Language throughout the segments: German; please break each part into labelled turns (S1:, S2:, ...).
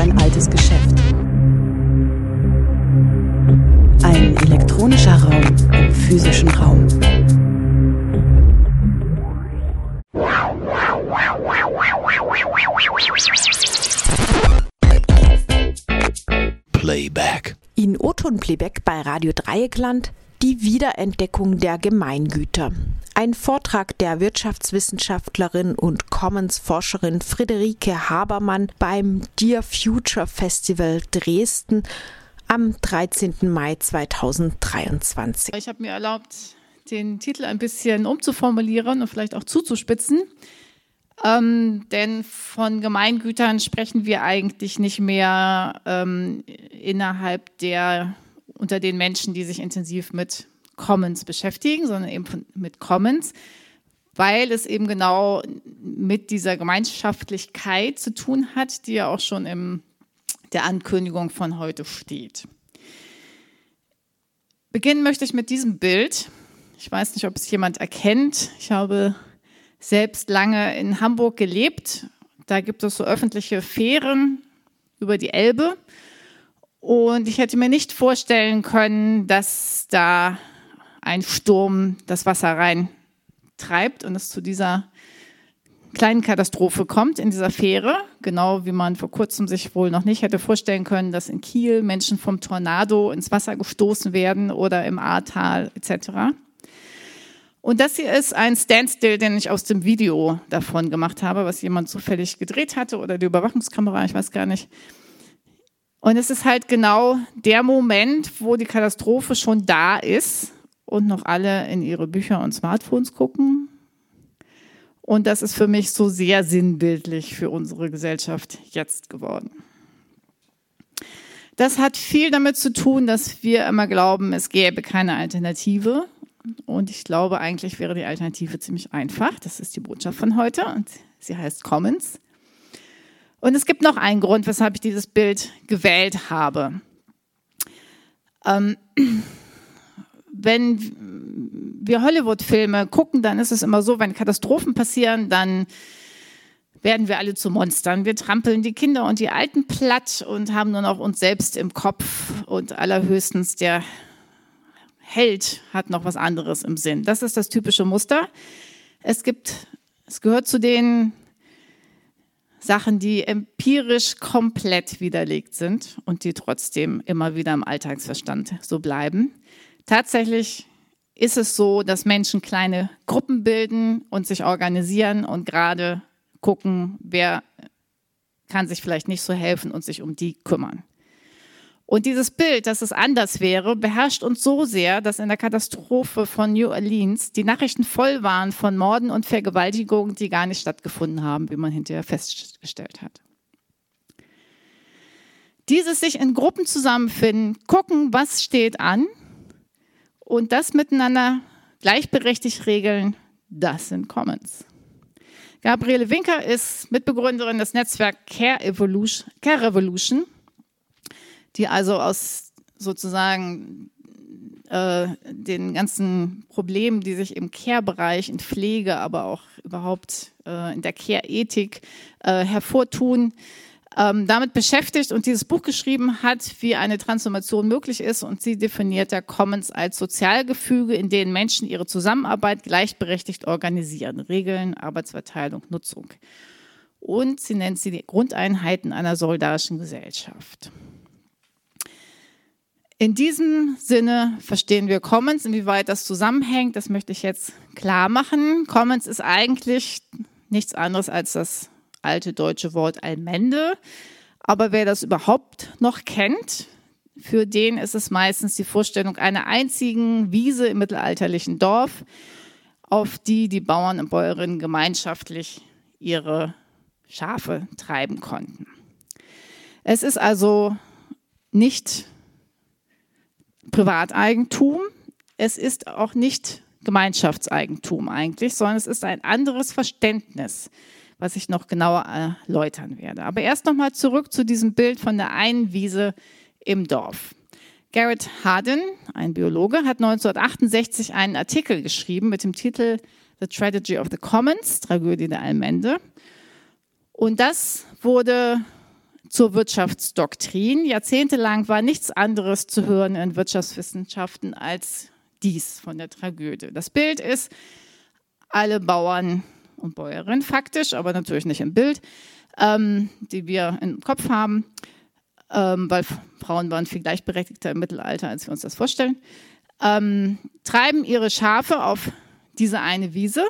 S1: sein altes Geschäft. Ein elektronischer Raum im physischen Raum.
S2: Playback.
S3: In O-Ton-Playback bei Radio Dreieckland Wiederentdeckung der Gemeingüter. Ein Vortrag der Wirtschaftswissenschaftlerin und Commons-Forscherin Friederike Habermann beim Dear Future Festival Dresden am 13. Mai 2023.
S4: Ich habe mir erlaubt, den Titel ein bisschen umzuformulieren und vielleicht auch zuzuspitzen. Ähm, denn von Gemeingütern sprechen wir eigentlich nicht mehr ähm, innerhalb der, unter den Menschen, die sich intensiv mit Commons beschäftigen, sondern eben mit Commons, weil es eben genau mit dieser Gemeinschaftlichkeit zu tun hat, die ja auch schon in der Ankündigung von heute steht. Beginnen möchte ich mit diesem Bild. Ich weiß nicht, ob es jemand erkennt. Ich habe selbst lange in Hamburg gelebt. Da gibt es so öffentliche Fähren über die Elbe. Und ich hätte mir nicht vorstellen können, dass da ein Sturm das Wasser reintreibt und es zu dieser kleinen Katastrophe kommt in dieser Fähre, genau wie man vor kurzem sich wohl noch nicht hätte vorstellen können, dass in Kiel Menschen vom Tornado ins Wasser gestoßen werden oder im Ahrtal etc. Und das hier ist ein Standstill, den ich aus dem Video davon gemacht habe, was jemand zufällig gedreht hatte oder die Überwachungskamera, ich weiß gar nicht. Und es ist halt genau der Moment, wo die Katastrophe schon da ist und noch alle in ihre Bücher und Smartphones gucken. Und das ist für mich so sehr sinnbildlich für unsere Gesellschaft jetzt geworden. Das hat viel damit zu tun, dass wir immer glauben, es gäbe keine Alternative und ich glaube, eigentlich wäre die Alternative ziemlich einfach. Das ist die Botschaft von heute und sie heißt Commons. Und es gibt noch einen Grund, weshalb ich dieses Bild gewählt habe. Ähm, wenn wir Hollywood-Filme gucken, dann ist es immer so, wenn Katastrophen passieren, dann werden wir alle zu Monstern. Wir trampeln die Kinder und die Alten platt und haben nur noch uns selbst im Kopf und allerhöchstens der Held hat noch was anderes im Sinn. Das ist das typische Muster. Es gibt, es gehört zu den Sachen, die empirisch komplett widerlegt sind und die trotzdem immer wieder im Alltagsverstand so bleiben. Tatsächlich ist es so, dass Menschen kleine Gruppen bilden und sich organisieren und gerade gucken, wer kann sich vielleicht nicht so helfen und sich um die kümmern. Und dieses Bild, dass es anders wäre, beherrscht uns so sehr, dass in der Katastrophe von New Orleans die Nachrichten voll waren von Morden und Vergewaltigungen, die gar nicht stattgefunden haben, wie man hinterher festgestellt hat. Dieses sich in Gruppen zusammenfinden, gucken, was steht an und das miteinander gleichberechtigt regeln, das sind Commons. Gabriele Winker ist Mitbegründerin des Netzwerks Care, Evolution, Care Revolution die also aus sozusagen äh, den ganzen Problemen, die sich im Care-Bereich, in Pflege, aber auch überhaupt äh, in der Care-Ethik äh, hervortun, ähm, damit beschäftigt und dieses Buch geschrieben hat, wie eine Transformation möglich ist. Und sie definiert der Commons als Sozialgefüge, in denen Menschen ihre Zusammenarbeit gleichberechtigt organisieren. Regeln, Arbeitsverteilung, Nutzung. Und sie nennt sie die Grundeinheiten einer solidarischen Gesellschaft. In diesem Sinne verstehen wir Commons. Inwieweit das zusammenhängt, das möchte ich jetzt klar machen. Commons ist eigentlich nichts anderes als das alte deutsche Wort Allmende. Aber wer das überhaupt noch kennt, für den ist es meistens die Vorstellung einer einzigen Wiese im mittelalterlichen Dorf, auf die die Bauern und Bäuerinnen gemeinschaftlich ihre Schafe treiben konnten. Es ist also nicht Privateigentum. Es ist auch nicht Gemeinschaftseigentum eigentlich, sondern es ist ein anderes Verständnis, was ich noch genauer erläutern werde. Aber erst noch mal zurück zu diesem Bild von der einen Wiese im Dorf. Garrett Hardin, ein Biologe, hat 1968 einen Artikel geschrieben mit dem Titel The Tragedy of the Commons, Tragödie der Allmende. Und das wurde zur Wirtschaftsdoktrin. Jahrzehntelang war nichts anderes zu hören in Wirtschaftswissenschaften als dies von der Tragödie. Das Bild ist, alle Bauern und Bäuerinnen faktisch, aber natürlich nicht im Bild, ähm, die wir im Kopf haben, ähm, weil Frauen waren viel gleichberechtigter im Mittelalter, als wir uns das vorstellen, ähm, treiben ihre Schafe auf diese eine Wiese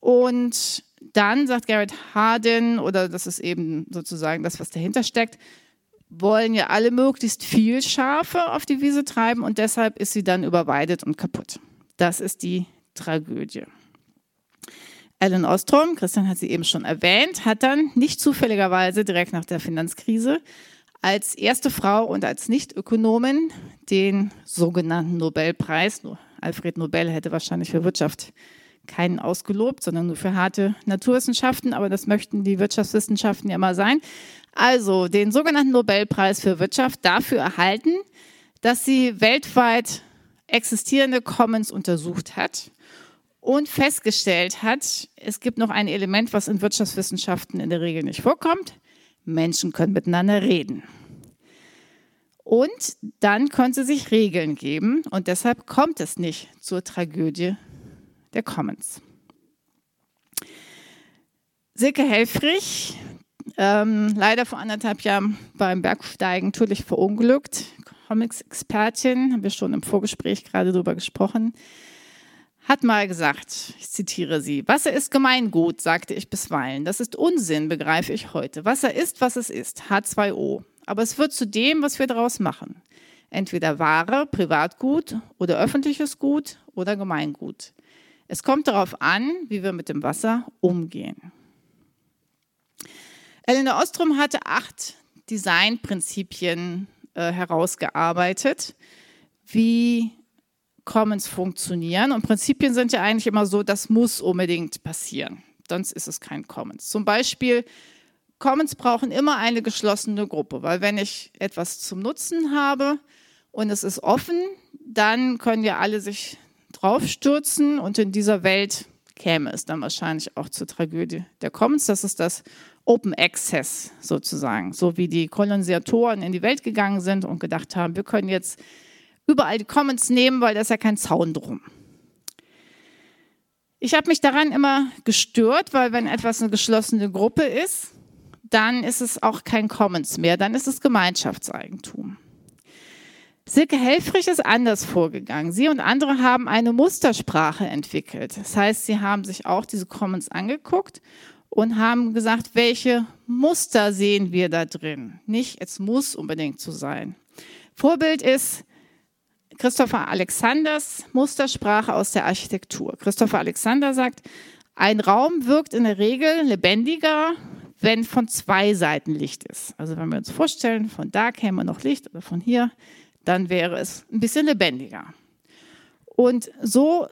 S4: und dann sagt Garrett Hardin, oder das ist eben sozusagen das, was dahinter steckt, wollen ja alle möglichst viel Schafe auf die Wiese treiben und deshalb ist sie dann überweidet und kaputt. Das ist die Tragödie. Ellen Ostrom, Christian hat sie eben schon erwähnt, hat dann nicht zufälligerweise direkt nach der Finanzkrise als erste Frau und als Nichtökonomin den sogenannten Nobelpreis, Alfred Nobel hätte wahrscheinlich für Wirtschaft keinen ausgelobt, sondern nur für harte Naturwissenschaften, aber das möchten die Wirtschaftswissenschaften ja mal sein. Also den sogenannten Nobelpreis für Wirtschaft dafür erhalten, dass sie weltweit existierende Commons untersucht hat und festgestellt hat, es gibt noch ein Element, was in Wirtschaftswissenschaften in der Regel nicht vorkommt. Menschen können miteinander reden. Und dann können sie sich Regeln geben und deshalb kommt es nicht zur Tragödie der Commons. Silke Helfrich, ähm, leider vor anderthalb Jahren beim Bergsteigen tödlich verunglückt, Comics-Expertin, haben wir schon im Vorgespräch gerade darüber gesprochen, hat mal gesagt, ich zitiere sie, Wasser ist Gemeingut, sagte ich bisweilen. Das ist Unsinn, begreife ich heute. Wasser ist, was es ist, H2O. Aber es wird zu dem, was wir daraus machen. Entweder Ware, Privatgut oder öffentliches Gut oder Gemeingut. Es kommt darauf an, wie wir mit dem Wasser umgehen. Elena Ostrom hatte acht Designprinzipien äh, herausgearbeitet, wie Commons funktionieren. Und Prinzipien sind ja eigentlich immer so, das muss unbedingt passieren. Sonst ist es kein Commons. Zum Beispiel, Commons brauchen immer eine geschlossene Gruppe, weil wenn ich etwas zum Nutzen habe und es ist offen, dann können ja alle sich draufstürzen und in dieser Welt käme es dann wahrscheinlich auch zur Tragödie der Commons. Das ist das Open Access sozusagen, so wie die Kolonisatoren in die Welt gegangen sind und gedacht haben, wir können jetzt überall die Commons nehmen, weil da ist ja kein Zaun drum. Ich habe mich daran immer gestört, weil wenn etwas eine geschlossene Gruppe ist, dann ist es auch kein Commons mehr, dann ist es Gemeinschaftseigentum. Silke Helfrich ist anders vorgegangen. Sie und andere haben eine Mustersprache entwickelt. Das heißt, sie haben sich auch diese Commons angeguckt und haben gesagt, welche Muster sehen wir da drin. Nicht, es muss unbedingt so sein. Vorbild ist Christopher Alexanders Mustersprache aus der Architektur. Christopher Alexander sagt, ein Raum wirkt in der Regel lebendiger, wenn von zwei Seiten Licht ist. Also wenn wir uns vorstellen, von da käme noch Licht oder von hier, dann wäre es ein bisschen lebendiger. Und so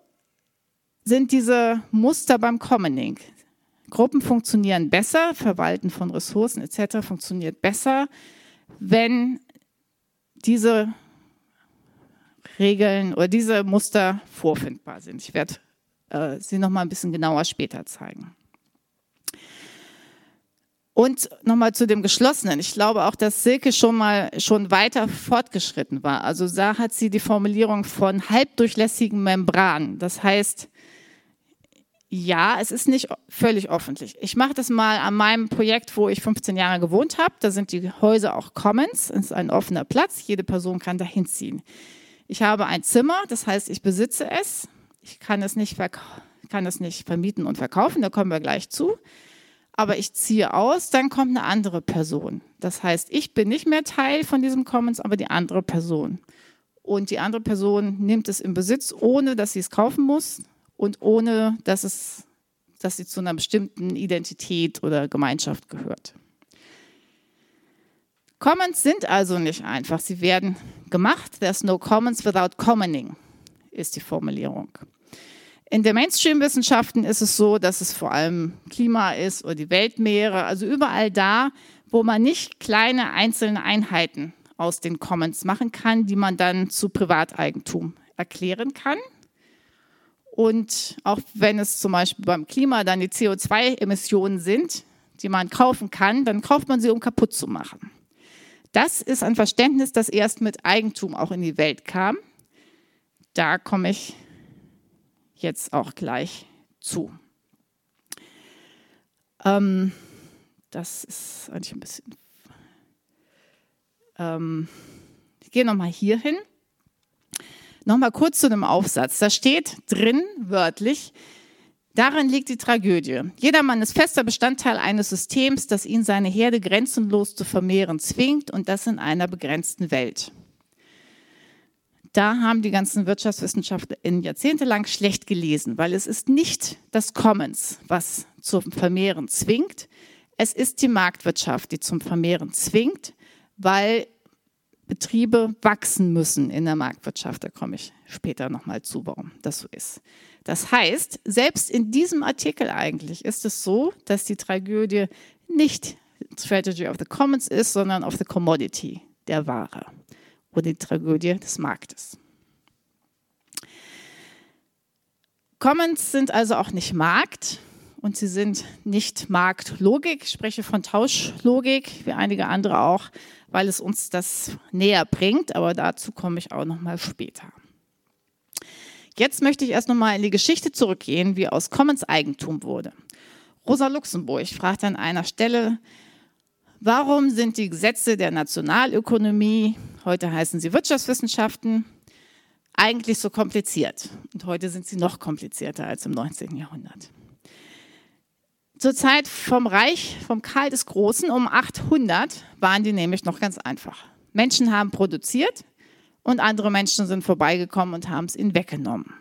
S4: sind diese Muster beim Commoning. Gruppen funktionieren besser, Verwalten von Ressourcen etc. funktioniert besser, wenn diese Regeln oder diese Muster vorfindbar sind. Ich werde äh, sie noch mal ein bisschen genauer später zeigen. Und nochmal zu dem Geschlossenen. Ich glaube auch, dass Silke schon mal schon weiter fortgeschritten war. Also da hat sie die Formulierung von halbdurchlässigen Membranen. Das heißt, ja, es ist nicht völlig öffentlich. Ich mache das mal an meinem Projekt, wo ich 15 Jahre gewohnt habe. Da sind die Häuser auch Commons. Es ist ein offener Platz. Jede Person kann da hinziehen. Ich habe ein Zimmer, das heißt, ich besitze es. Ich kann es nicht, kann es nicht vermieten und verkaufen, da kommen wir gleich zu. Aber ich ziehe aus, dann kommt eine andere Person. Das heißt, ich bin nicht mehr Teil von diesem Commons, aber die andere Person. Und die andere Person nimmt es in Besitz, ohne dass sie es kaufen muss und ohne dass, es, dass sie zu einer bestimmten Identität oder Gemeinschaft gehört. Commons sind also nicht einfach, sie werden gemacht. There's no commons without commoning, ist die Formulierung. In der Mainstream-Wissenschaften ist es so, dass es vor allem Klima ist oder die Weltmeere, also überall da, wo man nicht kleine einzelne Einheiten aus den Commons machen kann, die man dann zu Privateigentum erklären kann. Und auch wenn es zum Beispiel beim Klima dann die CO2-Emissionen sind, die man kaufen kann, dann kauft man sie, um kaputt zu machen. Das ist ein Verständnis, das erst mit Eigentum auch in die Welt kam. Da komme ich jetzt auch gleich zu. Ähm, das ist eigentlich ein bisschen. Ähm, ich gehe nochmal hier hin. Nochmal kurz zu dem Aufsatz. Da steht drin, wörtlich, darin liegt die Tragödie. Jedermann ist fester Bestandteil eines Systems, das ihn seine Herde grenzenlos zu vermehren zwingt und das in einer begrenzten Welt. Da haben die ganzen Wirtschaftswissenschaftler in jahrzehntelang schlecht gelesen, weil es ist nicht das Commons, was zum Vermehren zwingt. Es ist die Marktwirtschaft, die zum Vermehren zwingt, weil Betriebe wachsen müssen in der Marktwirtschaft. Da komme ich später nochmal zu, warum das so ist. Das heißt, selbst in diesem Artikel eigentlich ist es so, dass die Tragödie nicht Strategy of the Commons ist, sondern of the Commodity der Ware oder die Tragödie des Marktes. Commons sind also auch nicht Markt und sie sind nicht Marktlogik. Ich spreche von Tauschlogik, wie einige andere auch, weil es uns das näher bringt, aber dazu komme ich auch noch mal später. Jetzt möchte ich erst noch mal in die Geschichte zurückgehen, wie aus Commons Eigentum wurde. Rosa Luxemburg fragt an einer Stelle, warum sind die Gesetze der Nationalökonomie, heute heißen sie Wirtschaftswissenschaften, eigentlich so kompliziert? Und heute sind sie noch komplizierter als im 19. Jahrhundert zur Zeit vom Reich, vom Karl des Großen um 800 waren die nämlich noch ganz einfach. Menschen haben produziert und andere Menschen sind vorbeigekommen und haben es ihnen weggenommen.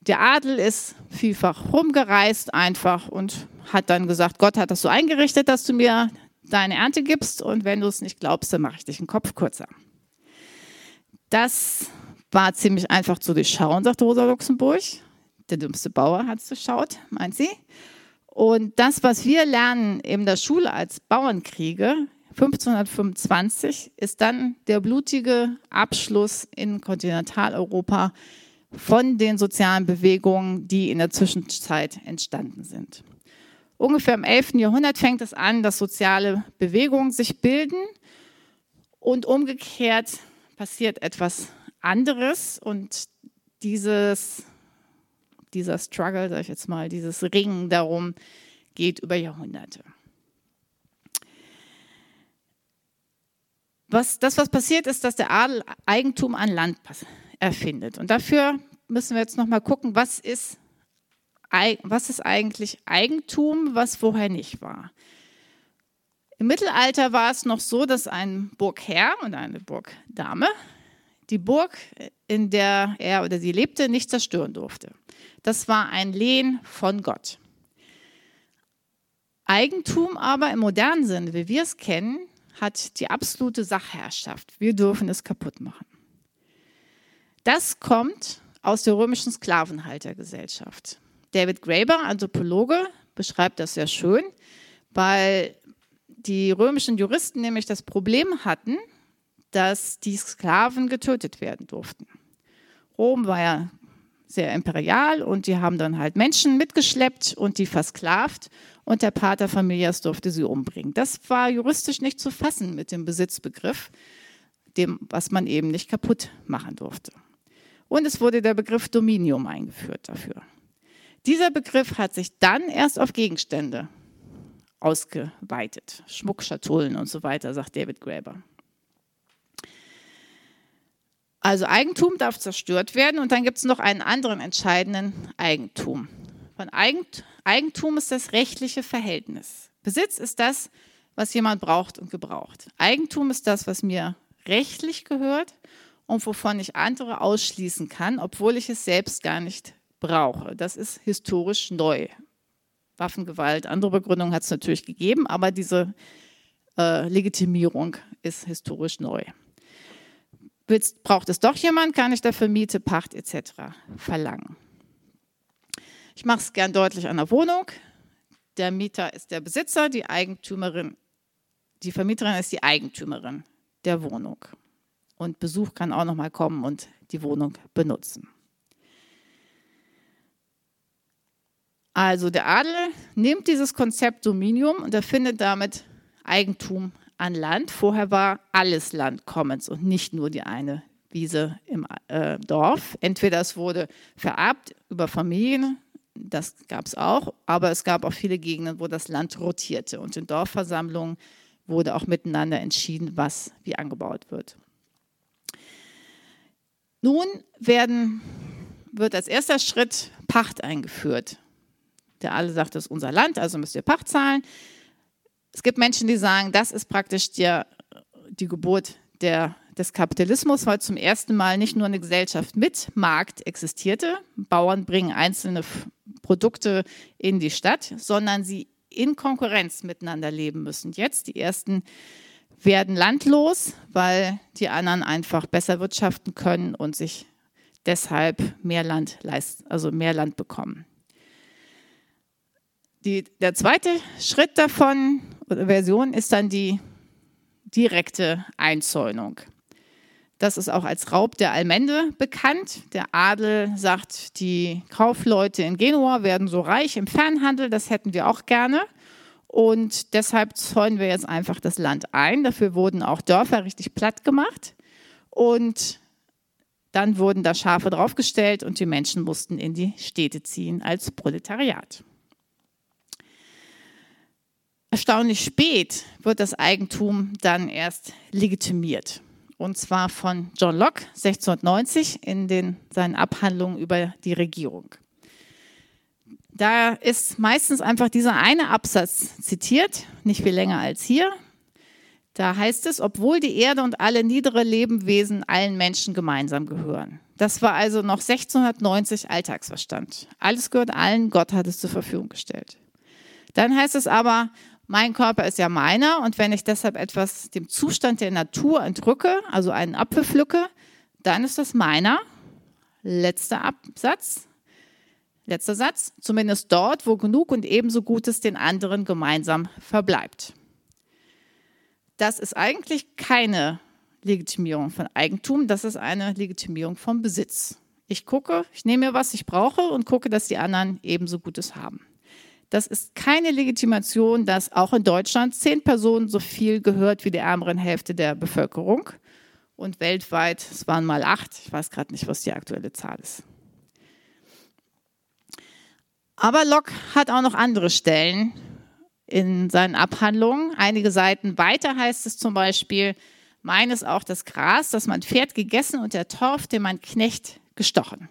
S4: Der Adel ist vielfach rumgereist einfach und hat dann gesagt, Gott hat das so eingerichtet, dass du mir deine Ernte gibst und wenn du es nicht glaubst, dann mache ich dich den Kopf kürzer. Das war ziemlich einfach zu durchschauen, sagt Rosa Luxemburg. Der dümmste Bauer hat es durchschaut, meint sie. Und das, was wir lernen in der Schule als Bauernkriege, 1525, ist dann der blutige Abschluss in Kontinentaleuropa von den sozialen Bewegungen, die in der Zwischenzeit entstanden sind. Ungefähr im 11. Jahrhundert fängt es an, dass soziale Bewegungen sich bilden und umgekehrt passiert etwas anderes und dieses dieser Struggle, sag ich jetzt mal, dieses Ringen darum, geht über Jahrhunderte. Was, das, was passiert ist, dass der Adel Eigentum an Land erfindet. Und dafür müssen wir jetzt nochmal gucken, was ist, was ist eigentlich Eigentum, was vorher nicht war. Im Mittelalter war es noch so, dass ein Burgherr und eine Burgdame die Burg, in der er oder sie lebte, nicht zerstören durfte. Das war ein Lehen von Gott. Eigentum aber im modernen Sinne, wie wir es kennen, hat die absolute Sachherrschaft. Wir dürfen es kaputt machen. Das kommt aus der römischen Sklavenhaltergesellschaft. David Graeber, Anthropologe, beschreibt das sehr schön, weil die römischen Juristen nämlich das Problem hatten, dass die Sklaven getötet werden durften. Rom war ja sehr imperial und die haben dann halt Menschen mitgeschleppt und die versklavt und der Pater Familias durfte sie umbringen. Das war juristisch nicht zu fassen mit dem Besitzbegriff, dem, was man eben nicht kaputt machen durfte. Und es wurde der Begriff Dominium eingeführt dafür. Dieser Begriff hat sich dann erst auf Gegenstände ausgeweitet. Schmuckschatullen und so weiter, sagt David Graeber. Also Eigentum darf zerstört werden und dann gibt es noch einen anderen entscheidenden Eigentum. Von Eigentum ist das rechtliche Verhältnis. Besitz ist das, was jemand braucht und gebraucht. Eigentum ist das, was mir rechtlich gehört und wovon ich andere ausschließen kann, obwohl ich es selbst gar nicht brauche. Das ist historisch neu. Waffengewalt, andere Begründungen hat es natürlich gegeben, aber diese äh, Legitimierung ist historisch neu. Willst, braucht es doch jemand, kann ich dafür Miete, Pacht etc. verlangen. Ich mache es gern deutlich an der Wohnung. Der Mieter ist der Besitzer, die Eigentümerin, die Vermieterin ist die Eigentümerin der Wohnung. Und Besuch kann auch noch mal kommen und die Wohnung benutzen. Also der Adel nimmt dieses Konzept Dominium und erfindet damit Eigentum an Land. Vorher war alles Land Commons und nicht nur die eine Wiese im äh, Dorf. Entweder es wurde vererbt über Familien, das gab es auch, aber es gab auch viele Gegenden, wo das Land rotierte und in Dorfversammlungen wurde auch miteinander entschieden, was wie angebaut wird. Nun werden, wird als erster Schritt Pacht eingeführt. Der alle sagt, das ist unser Land, also müsst ihr Pacht zahlen. Es gibt Menschen, die sagen, das ist praktisch die, die Geburt der, des Kapitalismus, weil zum ersten Mal nicht nur eine Gesellschaft mit Markt existierte, Bauern bringen einzelne Produkte in die Stadt, sondern sie in Konkurrenz miteinander leben müssen. Jetzt die ersten werden landlos, weil die anderen einfach besser wirtschaften können und sich deshalb mehr Land leisten, also mehr Land bekommen. Die, der zweite Schritt davon Version ist dann die direkte Einzäunung. Das ist auch als Raub der Allmende bekannt. Der Adel sagt, die Kaufleute in Genua werden so reich im Fernhandel, das hätten wir auch gerne. Und deshalb zäunen wir jetzt einfach das Land ein. Dafür wurden auch Dörfer richtig platt gemacht. Und dann wurden da Schafe draufgestellt und die Menschen mussten in die Städte ziehen als Proletariat. Erstaunlich spät wird das Eigentum dann erst legitimiert. Und zwar von John Locke 1690 in den, seinen Abhandlungen über die Regierung. Da ist meistens einfach dieser eine Absatz zitiert, nicht viel länger als hier. Da heißt es, obwohl die Erde und alle niedere Lebewesen allen Menschen gemeinsam gehören. Das war also noch 1690 Alltagsverstand. Alles gehört allen, Gott hat es zur Verfügung gestellt. Dann heißt es aber, mein Körper ist ja meiner und wenn ich deshalb etwas dem Zustand der Natur entrücke, also einen Apfel pflücke, dann ist das meiner. Letzter Absatz. Letzter Satz. Zumindest dort, wo genug und ebenso Gutes den anderen gemeinsam verbleibt. Das ist eigentlich keine Legitimierung von Eigentum, das ist eine Legitimierung von Besitz. Ich gucke, ich nehme mir, was ich brauche und gucke, dass die anderen ebenso Gutes haben. Das ist keine Legitimation, dass auch in Deutschland zehn Personen so viel gehört wie die ärmeren Hälfte der Bevölkerung. Und weltweit, es waren mal acht, ich weiß gerade nicht, was die aktuelle Zahl ist. Aber Locke hat auch noch andere Stellen in seinen Abhandlungen. Einige Seiten weiter heißt es zum Beispiel, meines auch das Gras, das mein Pferd gegessen und der Torf, den mein Knecht gestochen.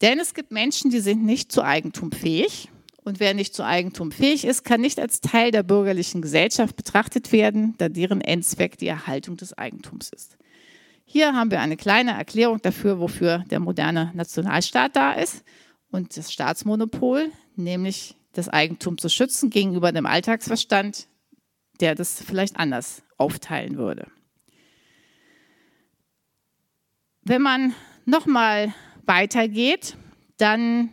S4: Denn es gibt Menschen, die sind nicht zu Eigentum fähig und wer nicht zu Eigentum fähig ist, kann nicht als Teil der bürgerlichen Gesellschaft betrachtet werden, da deren Endzweck die Erhaltung des Eigentums ist. Hier haben wir eine kleine Erklärung dafür, wofür der moderne Nationalstaat da ist und das Staatsmonopol, nämlich das Eigentum zu schützen gegenüber dem Alltagsverstand, der das vielleicht anders aufteilen würde. Wenn man nochmal weitergeht, dann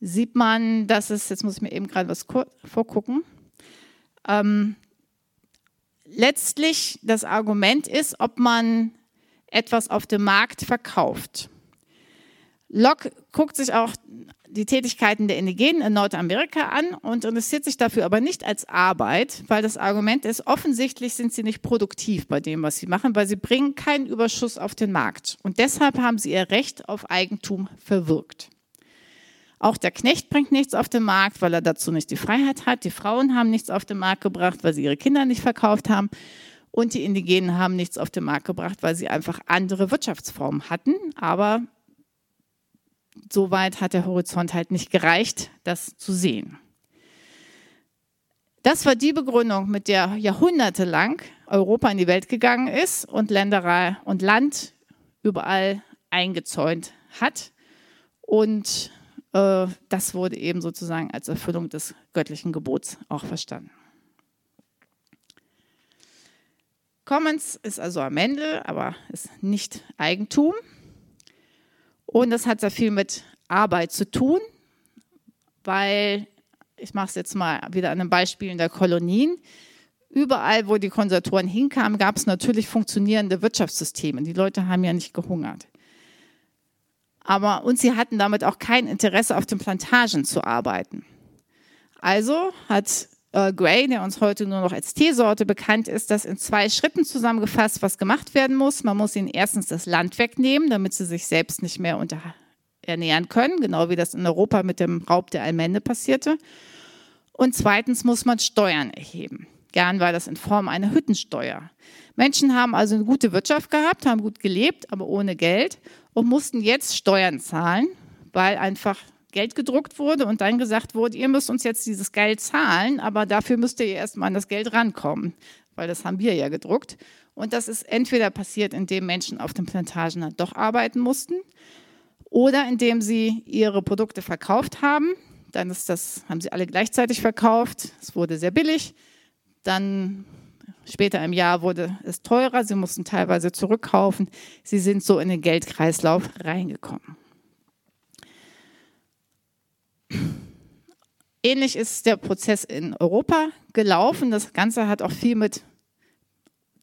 S4: sieht man, dass es, jetzt muss ich mir eben gerade was vorgucken, ähm, letztlich das Argument ist, ob man etwas auf dem Markt verkauft. Locke guckt sich auch die Tätigkeiten der Indigenen in Nordamerika an und interessiert sich dafür aber nicht als Arbeit, weil das Argument ist, offensichtlich sind sie nicht produktiv bei dem, was sie machen, weil sie bringen keinen Überschuss auf den Markt. Und deshalb haben sie ihr Recht auf Eigentum verwirkt. Auch der Knecht bringt nichts auf den Markt, weil er dazu nicht die Freiheit hat. Die Frauen haben nichts auf den Markt gebracht, weil sie ihre Kinder nicht verkauft haben. Und die Indigenen haben nichts auf den Markt gebracht, weil sie einfach andere Wirtschaftsformen hatten. Aber so weit hat der Horizont halt nicht gereicht, das zu sehen. Das war die Begründung, mit der jahrhundertelang Europa in die Welt gegangen ist und Länderei und Land überall eingezäunt hat. Und das wurde eben sozusagen als Erfüllung des göttlichen Gebots auch verstanden. Commons ist also am Ende, aber ist nicht Eigentum. Und das hat sehr viel mit Arbeit zu tun, weil, ich mache es jetzt mal wieder an den Beispielen der Kolonien, überall, wo die Konservatoren hinkamen, gab es natürlich funktionierende Wirtschaftssysteme. Die Leute haben ja nicht gehungert. Aber, und sie hatten damit auch kein Interesse, auf den Plantagen zu arbeiten. Also hat äh, Gray, der uns heute nur noch als Teesorte bekannt ist, das in zwei Schritten zusammengefasst, was gemacht werden muss. Man muss ihnen erstens das Land wegnehmen, damit sie sich selbst nicht mehr ernähren können, genau wie das in Europa mit dem Raub der Allmende passierte. Und zweitens muss man Steuern erheben. Gern war das in Form einer Hüttensteuer. Menschen haben also eine gute Wirtschaft gehabt, haben gut gelebt, aber ohne Geld und mussten jetzt Steuern zahlen, weil einfach Geld gedruckt wurde und dann gesagt wurde, ihr müsst uns jetzt dieses Geld zahlen, aber dafür müsst ihr erstmal an das Geld rankommen, weil das haben wir ja gedruckt. Und das ist entweder passiert, indem Menschen auf den Plantagen dann doch arbeiten mussten oder indem sie ihre Produkte verkauft haben. Dann ist das, haben sie alle gleichzeitig verkauft. Es wurde sehr billig. Dann später im Jahr wurde es teurer. Sie mussten teilweise zurückkaufen. Sie sind so in den Geldkreislauf reingekommen. Ähnlich ist der Prozess in Europa gelaufen. Das Ganze hat auch viel mit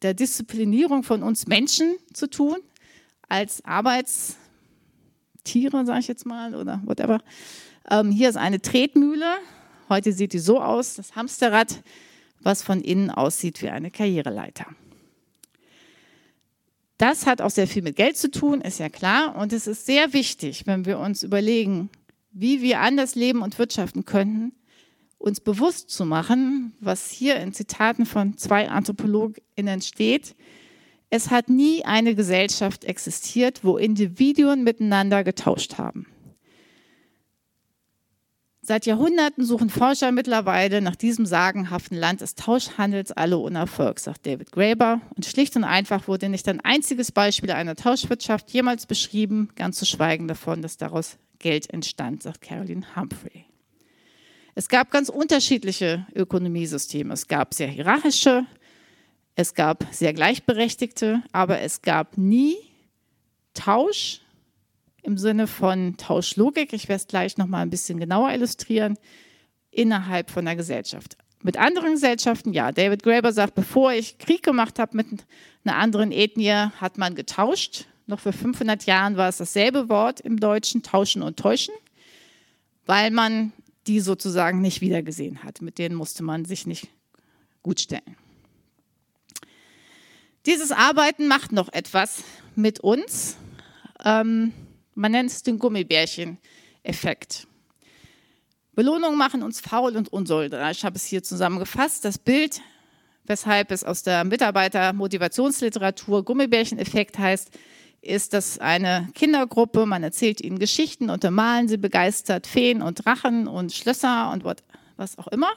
S4: der Disziplinierung von uns Menschen zu tun, als Arbeitstiere, sage ich jetzt mal, oder whatever. Ähm, hier ist eine Tretmühle. Heute sieht die so aus, das Hamsterrad, was von innen aussieht wie eine Karriereleiter. Das hat auch sehr viel mit Geld zu tun, ist ja klar. Und es ist sehr wichtig, wenn wir uns überlegen, wie wir anders leben und wirtschaften könnten, uns bewusst zu machen, was hier in Zitaten von zwei AnthropologInnen steht. Es hat nie eine Gesellschaft existiert, wo Individuen miteinander getauscht haben. Seit Jahrhunderten suchen Forscher mittlerweile nach diesem sagenhaften Land des Tauschhandels alle ohne Erfolg, sagt David Graeber. Und schlicht und einfach wurde nicht ein einziges Beispiel einer Tauschwirtschaft jemals beschrieben, ganz zu schweigen davon, dass daraus Geld entstand, sagt Caroline Humphrey. Es gab ganz unterschiedliche Ökonomiesysteme. Es gab sehr hierarchische, es gab sehr gleichberechtigte, aber es gab nie Tausch im Sinne von Tauschlogik. Ich werde es gleich noch mal ein bisschen genauer illustrieren innerhalb von der Gesellschaft. Mit anderen Gesellschaften, ja. David Graeber sagt, bevor ich Krieg gemacht habe mit einer anderen Ethnie, hat man getauscht. Noch vor 500 Jahren war es dasselbe Wort im Deutschen, tauschen und täuschen, weil man die sozusagen nicht wiedergesehen hat. Mit denen musste man sich nicht gut stellen. Dieses Arbeiten macht noch etwas mit uns. Ähm, man nennt es den Gummibärchen-Effekt. Belohnungen machen uns faul und unsolidarisch. Ich habe es hier zusammengefasst. Das Bild, weshalb es aus der Mitarbeiter-Motivationsliteratur Gummibärchen-Effekt heißt, ist das eine Kindergruppe, man erzählt ihnen Geschichten, untermalen sie begeistert Feen und Drachen und Schlösser und was auch immer.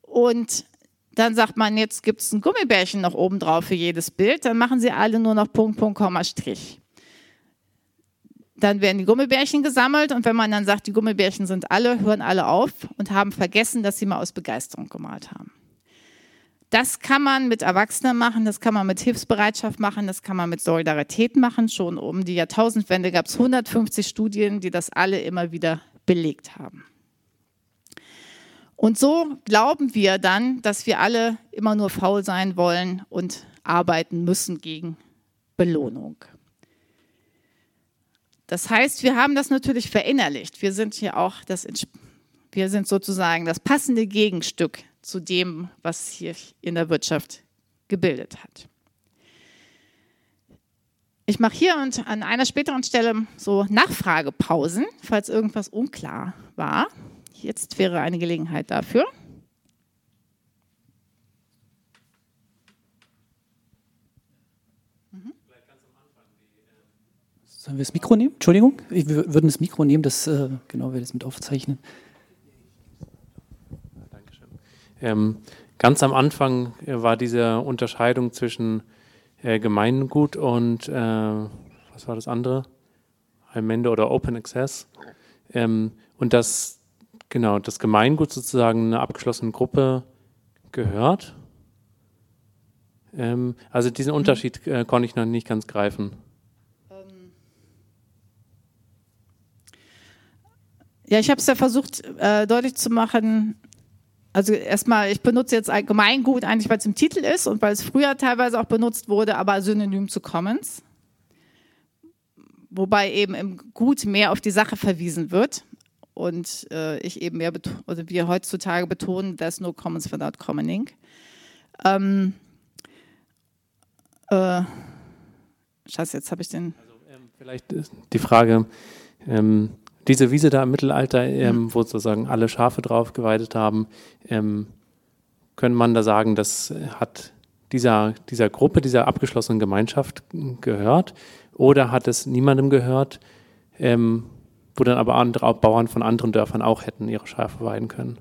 S4: Und dann sagt man, jetzt gibt es ein Gummibärchen noch oben drauf für jedes Bild, dann machen sie alle nur noch Punkt, Punkt, Komma, Strich. Dann werden die Gummibärchen gesammelt und wenn man dann sagt, die Gummibärchen sind alle, hören alle auf und haben vergessen, dass sie mal aus Begeisterung gemalt haben. Das kann man mit Erwachsenen machen, das kann man mit Hilfsbereitschaft machen, das kann man mit Solidarität machen. Schon um die Jahrtausendwende gab es 150 Studien, die das alle immer wieder belegt haben. Und so glauben wir dann, dass wir alle immer nur faul sein wollen und arbeiten müssen gegen Belohnung. Das heißt, wir haben das natürlich verinnerlicht. Wir sind hier auch das, wir sind sozusagen das passende Gegenstück zu dem, was hier in der Wirtschaft gebildet hat. Ich mache hier und an einer späteren Stelle so Nachfragepausen, falls irgendwas unklar war. Jetzt wäre eine Gelegenheit dafür.
S2: Sollen wir das Mikro nehmen? Entschuldigung, wir würden das Mikro nehmen, das äh, genau wir das mit aufzeichnen.
S5: Ähm, ganz am Anfang äh, war diese Unterscheidung zwischen äh, Gemeingut und, äh, was war das andere? Allmende oder Open Access. Ähm, und dass, genau, das Gemeingut sozusagen einer abgeschlossenen Gruppe gehört. Ähm, also diesen mhm. Unterschied äh, konnte ich noch nicht ganz greifen.
S4: Ja, ich habe es ja versucht äh, deutlich zu machen, also erstmal, ich benutze jetzt Allgemeingut eigentlich, weil es im Titel ist und weil es früher teilweise auch benutzt wurde, aber synonym zu Commons. wobei eben im Gut mehr auf die Sache verwiesen wird und äh, ich eben mehr oder wir heutzutage betonen, there's no commons without commoning. Ähm, äh, Scheiße, jetzt habe ich den. Also,
S5: ähm, vielleicht die Frage, ähm, diese Wiese da im Mittelalter, ähm, mhm. wo sozusagen alle Schafe drauf geweidet haben, ähm, könnte man da sagen, das hat dieser, dieser Gruppe, dieser abgeschlossenen Gemeinschaft gehört oder hat es niemandem gehört, ähm, wo dann aber andere Bauern von anderen Dörfern auch hätten ihre Schafe weiden können?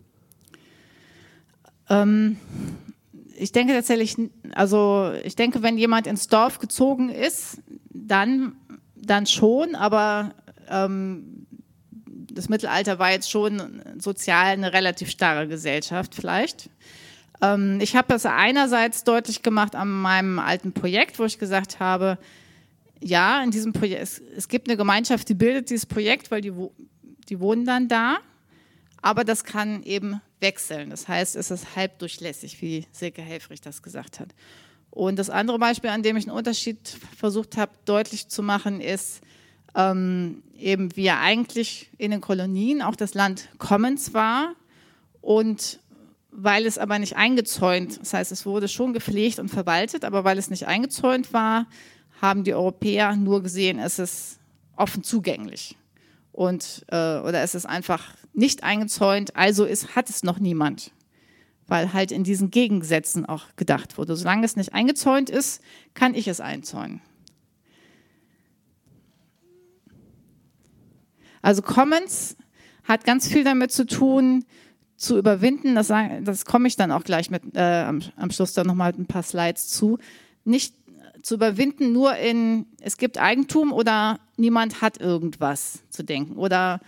S4: Ähm, ich denke tatsächlich, also ich denke, wenn jemand ins Dorf gezogen ist, dann, dann schon, aber ähm, das Mittelalter war jetzt schon sozial eine relativ starre Gesellschaft vielleicht. Ähm, ich habe das einerseits deutlich gemacht an meinem alten Projekt, wo ich gesagt habe, ja, in diesem Projekt, es, es gibt eine Gemeinschaft, die bildet dieses Projekt, weil die, die wohnen dann da, aber das kann eben wechseln. Das heißt, es ist halb durchlässig, wie Silke Helfrich das gesagt hat. Und das andere Beispiel, an dem ich einen Unterschied versucht habe, deutlich zu machen, ist, ähm, eben wie eigentlich in den Kolonien auch das Land Commons war und weil es aber nicht eingezäunt, das heißt, es wurde schon gepflegt und verwaltet, aber weil es nicht eingezäunt war, haben die Europäer nur gesehen, es ist offen zugänglich. Und, äh, oder es ist einfach nicht eingezäunt, also ist, hat es noch niemand. Weil halt in diesen Gegensätzen auch gedacht wurde. Solange es nicht eingezäunt ist, kann ich es einzäunen. Also Commons hat ganz viel damit zu tun, zu überwinden, das, das komme ich dann auch gleich mit, äh, am, am Schluss dann nochmal ein paar Slides zu, nicht zu überwinden nur in, es gibt Eigentum oder niemand hat irgendwas zu denken. Oder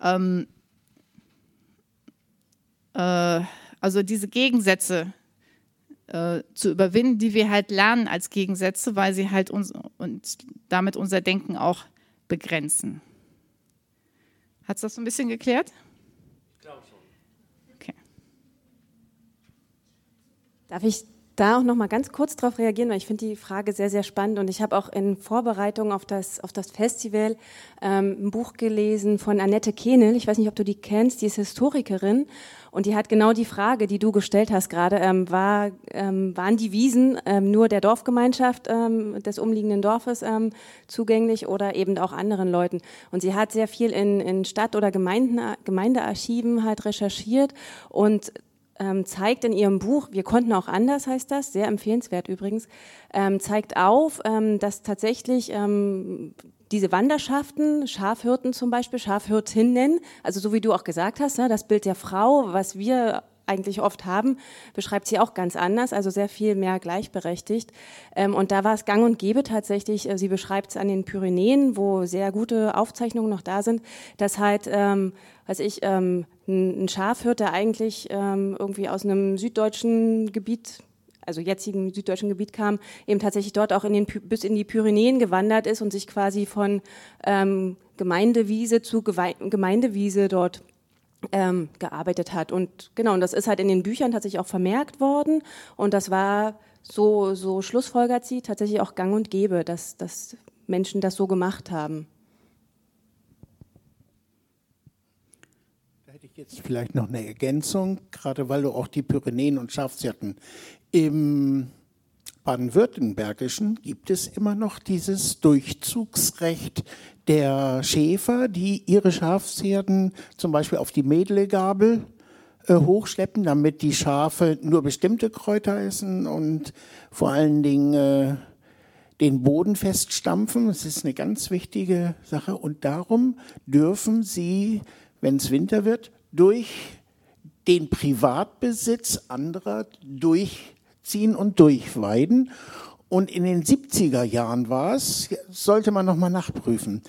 S4: ähm, äh, also diese Gegensätze äh, zu überwinden, die wir halt lernen als Gegensätze, weil sie halt uns und damit unser Denken auch begrenzen. Hat es das so ein bisschen geklärt? Ich glaube schon.
S6: Okay. Darf ich da auch noch mal ganz kurz darauf reagieren, weil ich finde die Frage sehr, sehr spannend und ich habe auch in Vorbereitung auf das, auf das Festival ähm, ein Buch gelesen von Annette Kehnel. Ich weiß nicht, ob du die kennst, die ist Historikerin und die hat genau die Frage, die du gestellt hast gerade, ähm, war, ähm, waren die Wiesen ähm, nur der Dorfgemeinschaft ähm, des umliegenden Dorfes ähm, zugänglich oder eben auch anderen Leuten? Und sie hat sehr viel in, in Stadt- oder Gemeinden, Gemeindearchiven halt recherchiert und ähm, zeigt in ihrem Buch, wir konnten auch anders, heißt das, sehr empfehlenswert übrigens, ähm, zeigt auf, ähm, dass tatsächlich ähm, diese Wanderschaften, Schafhirten zum Beispiel, Schafhirtinnen, also so wie du auch gesagt hast, ne, das Bild der Frau, was wir eigentlich oft haben, beschreibt sie auch ganz anders, also sehr viel mehr gleichberechtigt. Ähm, und da war es gang und gäbe tatsächlich, äh, sie beschreibt es an den Pyrenäen, wo sehr gute Aufzeichnungen noch da sind, dass halt, ähm, weiß ich, ähm, ein Schafhirte eigentlich ähm, irgendwie aus einem süddeutschen Gebiet also jetzigen süddeutschen Gebiet kam, eben tatsächlich dort auch in den, bis in die Pyrenäen gewandert ist und sich quasi von ähm, Gemeindewiese zu Gemeindewiese dort ähm, gearbeitet hat. Und genau, und das ist halt in den Büchern tatsächlich auch vermerkt worden. Und das war so, so schlussfolgert sie tatsächlich auch gang und gäbe, dass, dass Menschen das so gemacht haben.
S7: Da hätte ich jetzt vielleicht noch eine Ergänzung, gerade weil du auch die Pyrenäen und Schafshirten im Baden-Württembergischen gibt es immer noch dieses Durchzugsrecht der Schäfer, die ihre Schafsherden zum Beispiel auf die Mädelegabel äh, hochschleppen, damit die Schafe nur bestimmte Kräuter essen und vor allen Dingen äh, den Boden feststampfen. Das ist eine ganz wichtige Sache. Und darum dürfen sie, wenn es Winter wird, durch den Privatbesitz anderer durchziehen und durchweiden. Und in den 70er Jahren war es, sollte man nochmal nachprüfen,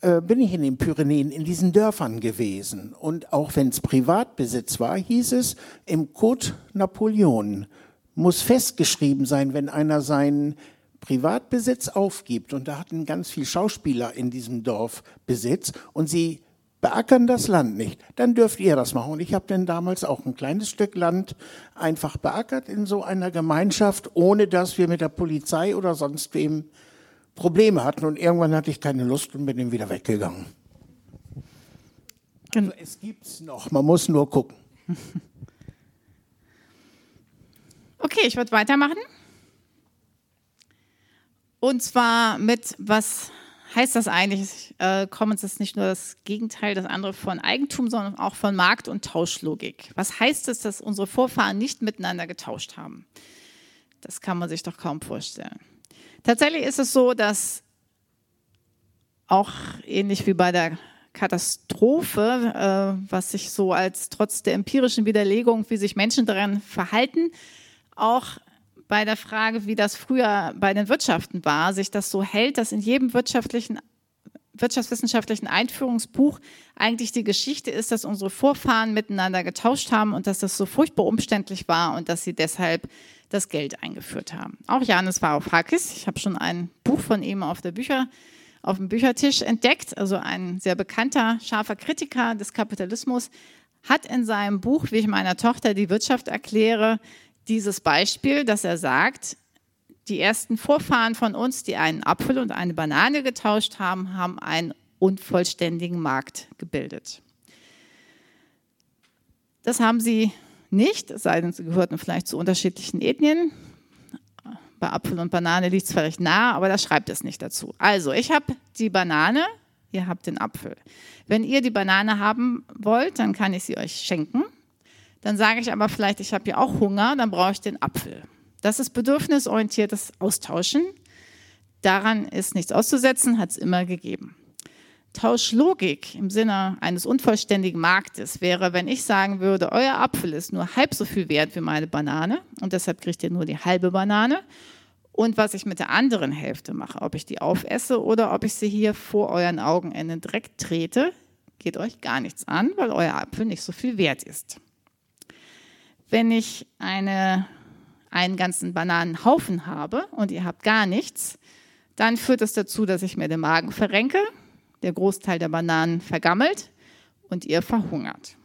S7: äh, bin ich in den Pyrenäen, in diesen Dörfern gewesen. Und auch wenn es Privatbesitz war, hieß es, im Code Napoleon muss festgeschrieben sein, wenn einer seinen Privatbesitz aufgibt. Und da hatten ganz viele Schauspieler in diesem Dorf Besitz und sie beackern das Land nicht, dann dürft ihr das machen. Und ich habe dann damals auch ein kleines Stück Land einfach beackert in so einer Gemeinschaft, ohne dass wir mit der Polizei oder sonst wem Probleme hatten und irgendwann hatte ich keine Lust und bin dann wieder weggegangen. Also es gibt es noch, man muss nur gucken.
S4: Okay, ich würde weitermachen. Und zwar mit, was heißt das eigentlich? Äh, Commons ist nicht nur das Gegenteil, das andere von Eigentum, sondern auch von Markt- und Tauschlogik. Was heißt es, dass unsere Vorfahren nicht miteinander getauscht haben? Das kann man sich doch kaum vorstellen. Tatsächlich ist es so, dass auch ähnlich wie bei der Katastrophe, äh, was sich so als trotz der empirischen Widerlegung, wie sich Menschen daran verhalten, auch bei der Frage, wie das früher bei den Wirtschaften war, sich das so hält, dass in jedem wirtschaftlichen wirtschaftswissenschaftlichen Einführungsbuch eigentlich die Geschichte ist, dass unsere Vorfahren miteinander getauscht haben und dass das so furchtbar umständlich war und dass sie deshalb das Geld eingeführt haben. Auch Janis Varoufakis, ich habe schon ein Buch von ihm auf Bücher auf dem Büchertisch entdeckt, also ein sehr bekannter, scharfer Kritiker des Kapitalismus, hat in seinem Buch, wie ich meiner Tochter die Wirtschaft erkläre, dieses Beispiel, dass er sagt, die ersten Vorfahren von uns, die einen Apfel und eine Banane getauscht haben, haben einen unvollständigen Markt gebildet. Das haben sie nicht, es sei denn, sie gehörten vielleicht zu unterschiedlichen Ethnien bei Apfel und Banane liegt es vielleicht nah, aber da schreibt es nicht dazu. Also, ich habe die Banane, ihr habt den Apfel. Wenn ihr die Banane haben wollt, dann kann ich sie euch schenken. Dann sage ich aber vielleicht, ich habe ja auch Hunger, dann brauche ich den Apfel. Das ist bedürfnisorientiertes Austauschen. Daran ist nichts auszusetzen, hat es immer gegeben. Tauschlogik im Sinne eines unvollständigen Marktes wäre, wenn ich sagen würde, euer Apfel ist nur halb so viel wert wie meine Banane und deshalb kriegt ihr nur die halbe Banane. Und was ich mit der anderen Hälfte mache, ob ich die aufesse oder ob ich sie hier vor euren Augen in den Dreck trete, geht euch gar nichts an, weil euer Apfel nicht so viel wert ist. Wenn ich eine, einen ganzen Bananenhaufen habe und ihr habt gar nichts, dann führt das dazu, dass ich mir den Magen verrenke der Großteil der Bananen vergammelt und ihr verhungert.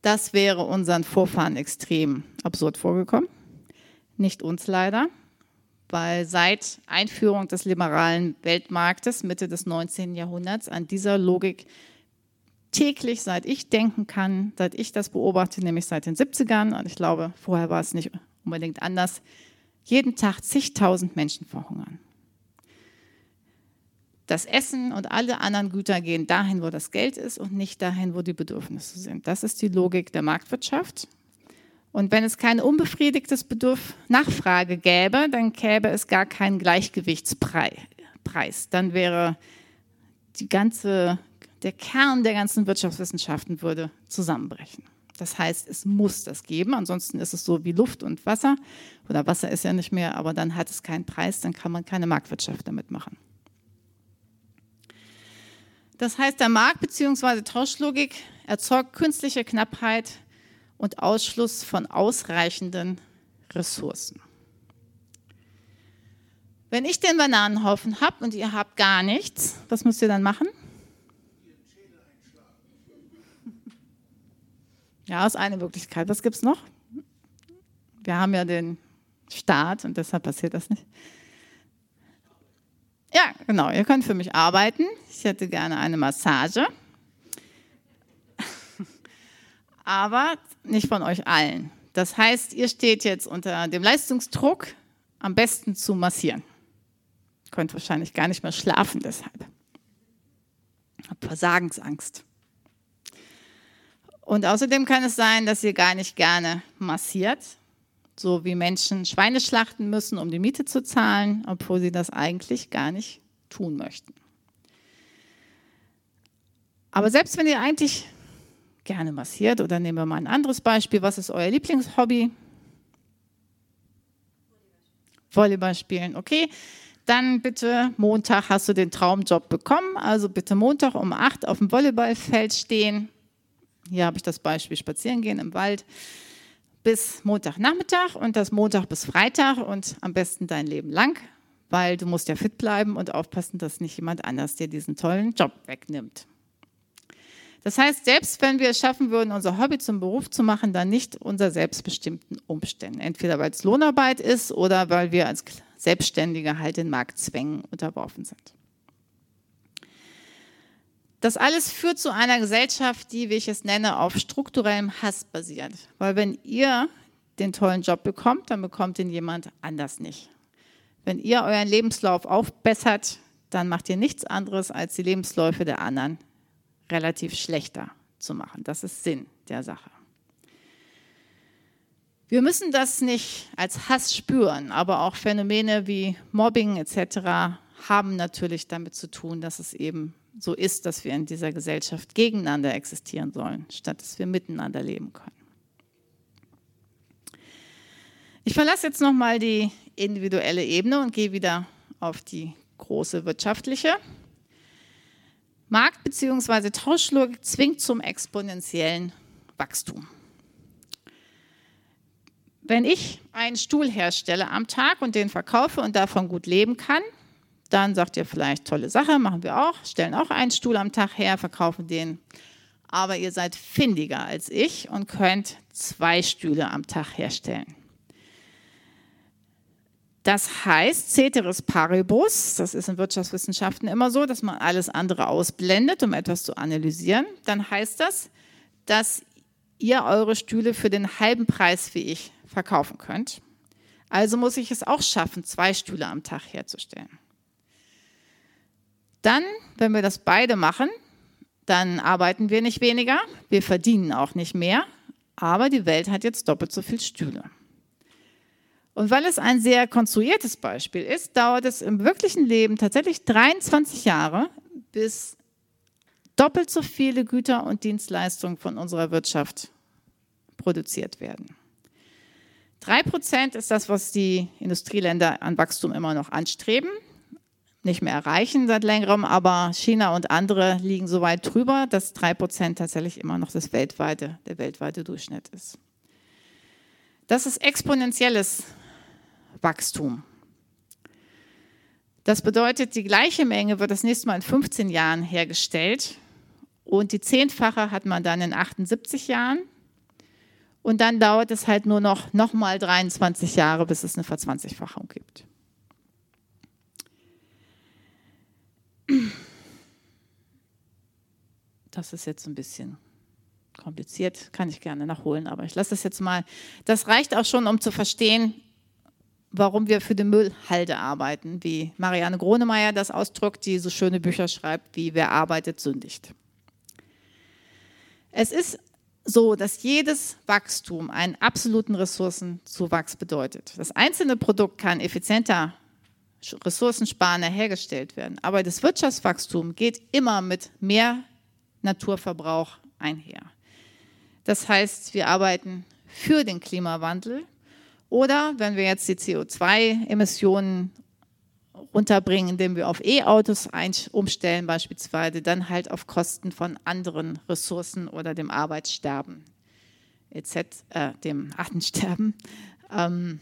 S4: Das wäre unseren Vorfahren extrem absurd vorgekommen. Nicht uns leider, weil seit Einführung des liberalen Weltmarktes Mitte des 19. Jahrhunderts an dieser Logik täglich, seit ich denken kann, seit ich das beobachte, nämlich seit den 70ern, und ich glaube, vorher war es nicht unbedingt anders, jeden Tag zigtausend Menschen verhungern das Essen und alle anderen Güter gehen dahin, wo das Geld ist und nicht dahin, wo die Bedürfnisse sind. Das ist die Logik der Marktwirtschaft. Und wenn es kein unbefriedigtes Bedürf Nachfrage gäbe, dann gäbe es gar keinen Gleichgewichtspreis. Dann wäre die ganze, der Kern der ganzen Wirtschaftswissenschaften würde zusammenbrechen. Das heißt, es muss das geben, ansonsten ist es so wie Luft und Wasser. Oder Wasser ist ja nicht mehr, aber dann hat es keinen Preis, dann kann man keine Marktwirtschaft damit machen. Das heißt, der Markt bzw. Tauschlogik erzeugt künstliche Knappheit und Ausschluss von ausreichenden Ressourcen. Wenn ich den Bananenhaufen habe und ihr habt gar nichts, was müsst ihr dann machen? Ja, ist eine Möglichkeit. Was gibt es noch? Wir haben ja den Staat und deshalb passiert das nicht. Ja, genau. Ihr könnt für mich arbeiten. Ich hätte gerne eine Massage. Aber nicht von euch allen. Das heißt, ihr steht jetzt unter dem Leistungsdruck, am besten zu massieren. Ihr könnt wahrscheinlich gar nicht mehr schlafen deshalb. Habt Versagensangst. Und außerdem kann es sein, dass ihr gar nicht gerne massiert, so wie Menschen Schweine schlachten müssen, um die Miete zu zahlen, obwohl sie das eigentlich gar nicht tun möchten. Aber selbst wenn ihr eigentlich gerne massiert, oder nehmen wir mal ein anderes Beispiel, was ist euer Lieblingshobby? Volleyball spielen, okay. Dann bitte Montag hast du den Traumjob bekommen, also bitte Montag um 8 auf dem Volleyballfeld stehen. Hier habe ich das Beispiel spazieren gehen im Wald bis Montagnachmittag und das Montag bis Freitag und am besten dein Leben lang, weil du musst ja fit bleiben und aufpassen, dass nicht jemand anders dir diesen tollen Job wegnimmt. Das heißt, selbst wenn wir es schaffen würden, unser Hobby zum Beruf zu machen, dann nicht unter selbstbestimmten Umständen. Entweder weil es Lohnarbeit ist oder weil wir als Selbstständige halt den Marktzwängen unterworfen sind. Das alles führt zu einer Gesellschaft, die, wie ich es nenne, auf strukturellem Hass basiert. Weil wenn ihr den tollen Job bekommt, dann bekommt ihn jemand anders nicht. Wenn ihr euren Lebenslauf aufbessert, dann macht ihr nichts anderes, als die Lebensläufe der anderen relativ schlechter zu machen. Das ist Sinn der Sache. Wir müssen das nicht als Hass spüren, aber auch Phänomene wie Mobbing etc. haben natürlich damit zu tun, dass es eben so ist, dass wir in dieser Gesellschaft gegeneinander existieren sollen, statt dass wir miteinander leben können. Ich verlasse jetzt nochmal die individuelle Ebene und gehe wieder auf die große wirtschaftliche. Markt- bzw. Tauschlogik zwingt zum exponentiellen Wachstum. Wenn ich einen Stuhl herstelle am Tag und den verkaufe und davon gut leben kann, dann sagt ihr vielleicht, tolle Sache, machen wir auch, stellen auch einen Stuhl am Tag her, verkaufen den. Aber ihr seid findiger als ich und könnt zwei Stühle am Tag herstellen. Das heißt, Ceteris Paribus, das ist in Wirtschaftswissenschaften immer so, dass man alles andere ausblendet, um etwas zu analysieren. Dann heißt das, dass ihr eure Stühle für den halben Preis wie ich verkaufen könnt. Also muss ich es auch schaffen, zwei Stühle am Tag herzustellen. Dann, wenn wir das beide machen, dann arbeiten wir nicht weniger, wir verdienen auch nicht mehr, aber die Welt hat jetzt doppelt so viele Stühle. Und weil es ein sehr konstruiertes Beispiel ist, dauert es im wirklichen Leben tatsächlich 23 Jahre, bis doppelt so viele Güter und Dienstleistungen von unserer Wirtschaft produziert werden. Drei Prozent ist das, was die Industrieländer an Wachstum immer noch anstreben, nicht mehr erreichen seit längerem, aber China und andere liegen so weit drüber, dass drei Prozent tatsächlich immer noch das weltweite, der weltweite Durchschnitt ist. Das ist exponentielles Wachstum. Das bedeutet, die gleiche Menge wird das nächste Mal in 15 Jahren hergestellt und die zehnfache hat man dann in 78 Jahren. Und dann dauert es halt nur noch, noch mal 23 Jahre, bis es eine Verzwanzigfachung gibt. Das ist jetzt ein bisschen kompliziert, kann ich gerne nachholen, aber ich lasse das jetzt mal. Das reicht auch schon, um zu verstehen, warum wir für die Müllhalde arbeiten, wie Marianne Gronemeyer das ausdrückt, die so schöne Bücher schreibt, wie Wer arbeitet, sündigt. Es ist so, dass jedes Wachstum einen absoluten Ressourcenzuwachs bedeutet. Das einzelne Produkt kann effizienter, ressourcensparender hergestellt werden, aber das Wirtschaftswachstum geht immer mit mehr Naturverbrauch einher. Das heißt, wir arbeiten für den Klimawandel, oder wenn wir jetzt die CO2-Emissionen runterbringen, indem wir auf E-Autos umstellen beispielsweise, dann halt auf Kosten von anderen Ressourcen oder dem Arbeitssterben, etc., äh, dem Artensterben. Ähm,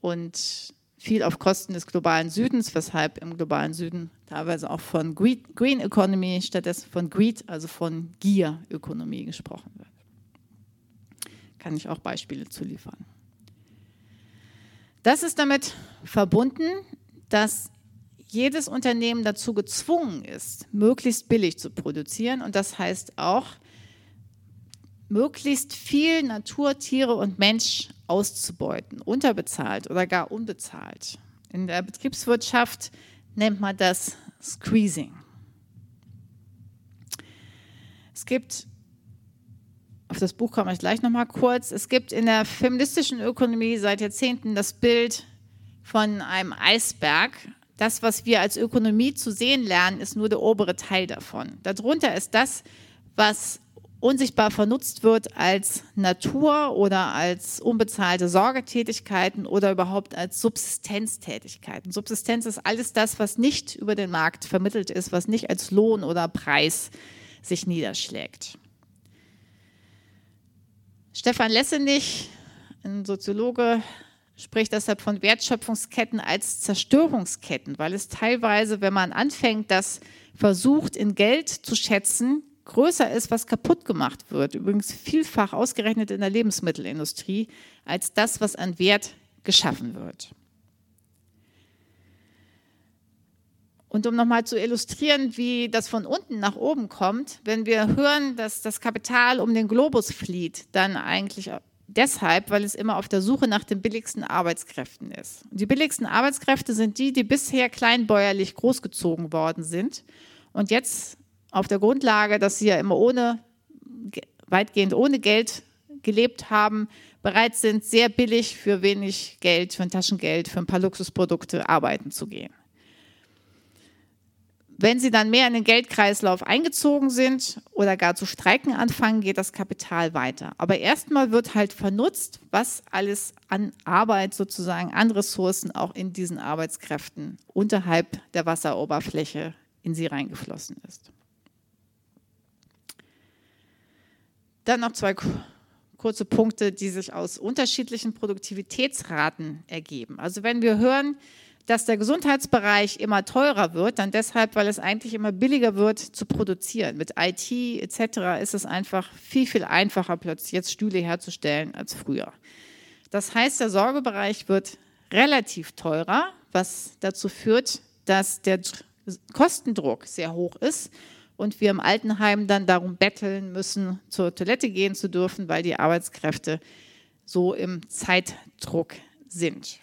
S4: und viel auf Kosten des globalen Südens, weshalb im globalen Süden teilweise auch von Green Economy stattdessen von Greed, also von Gier-Ökonomie gesprochen wird. Kann ich auch Beispiele zu liefern. Das ist damit verbunden, dass jedes Unternehmen dazu gezwungen ist, möglichst billig zu produzieren. Und das heißt auch, möglichst viel Natur, Tiere und Mensch auszubeuten, unterbezahlt oder gar unbezahlt. In der Betriebswirtschaft nennt man das Squeezing. Es gibt auf das Buch komme ich gleich nochmal kurz. Es gibt in der feministischen Ökonomie seit Jahrzehnten das Bild von einem Eisberg. Das, was wir als Ökonomie zu sehen lernen, ist nur der obere Teil davon. Darunter ist das, was unsichtbar vernutzt wird als Natur oder als unbezahlte Sorgetätigkeiten oder überhaupt als Subsistenztätigkeiten. Subsistenz ist alles das, was nicht über den Markt vermittelt ist, was nicht als Lohn oder Preis sich niederschlägt. Stefan Lessenich, ein Soziologe, spricht deshalb von Wertschöpfungsketten als Zerstörungsketten, weil es teilweise, wenn man anfängt, das versucht in Geld zu schätzen, größer ist, was kaputt gemacht wird. Übrigens vielfach ausgerechnet in der Lebensmittelindustrie, als das, was an Wert geschaffen wird. Und um nochmal zu illustrieren, wie das von unten nach oben kommt, wenn wir hören, dass das Kapital um den Globus flieht, dann eigentlich deshalb, weil es immer auf der Suche nach den billigsten Arbeitskräften ist. Die billigsten Arbeitskräfte sind die, die bisher kleinbäuerlich großgezogen worden sind und jetzt auf der Grundlage, dass sie ja immer ohne, weitgehend ohne Geld gelebt haben, bereit sind, sehr billig für wenig Geld, für ein Taschengeld, für ein paar Luxusprodukte arbeiten zu gehen. Wenn sie dann mehr in den Geldkreislauf eingezogen sind oder gar zu streiken anfangen, geht das Kapital weiter. Aber erstmal wird halt vernutzt, was alles an Arbeit sozusagen, an Ressourcen auch in diesen Arbeitskräften unterhalb der Wasseroberfläche in sie reingeflossen ist. Dann noch zwei kurze Punkte, die sich aus unterschiedlichen Produktivitätsraten ergeben. Also wenn wir hören, dass der Gesundheitsbereich immer teurer wird, dann deshalb, weil es eigentlich immer billiger wird zu produzieren. Mit IT etc. ist es einfach viel, viel einfacher, plötzlich jetzt Stühle herzustellen als früher. Das heißt, der Sorgebereich wird relativ teurer, was dazu führt, dass der Kostendruck sehr hoch ist und wir im Altenheim dann darum betteln müssen, zur Toilette gehen zu dürfen, weil die Arbeitskräfte so im Zeitdruck sind.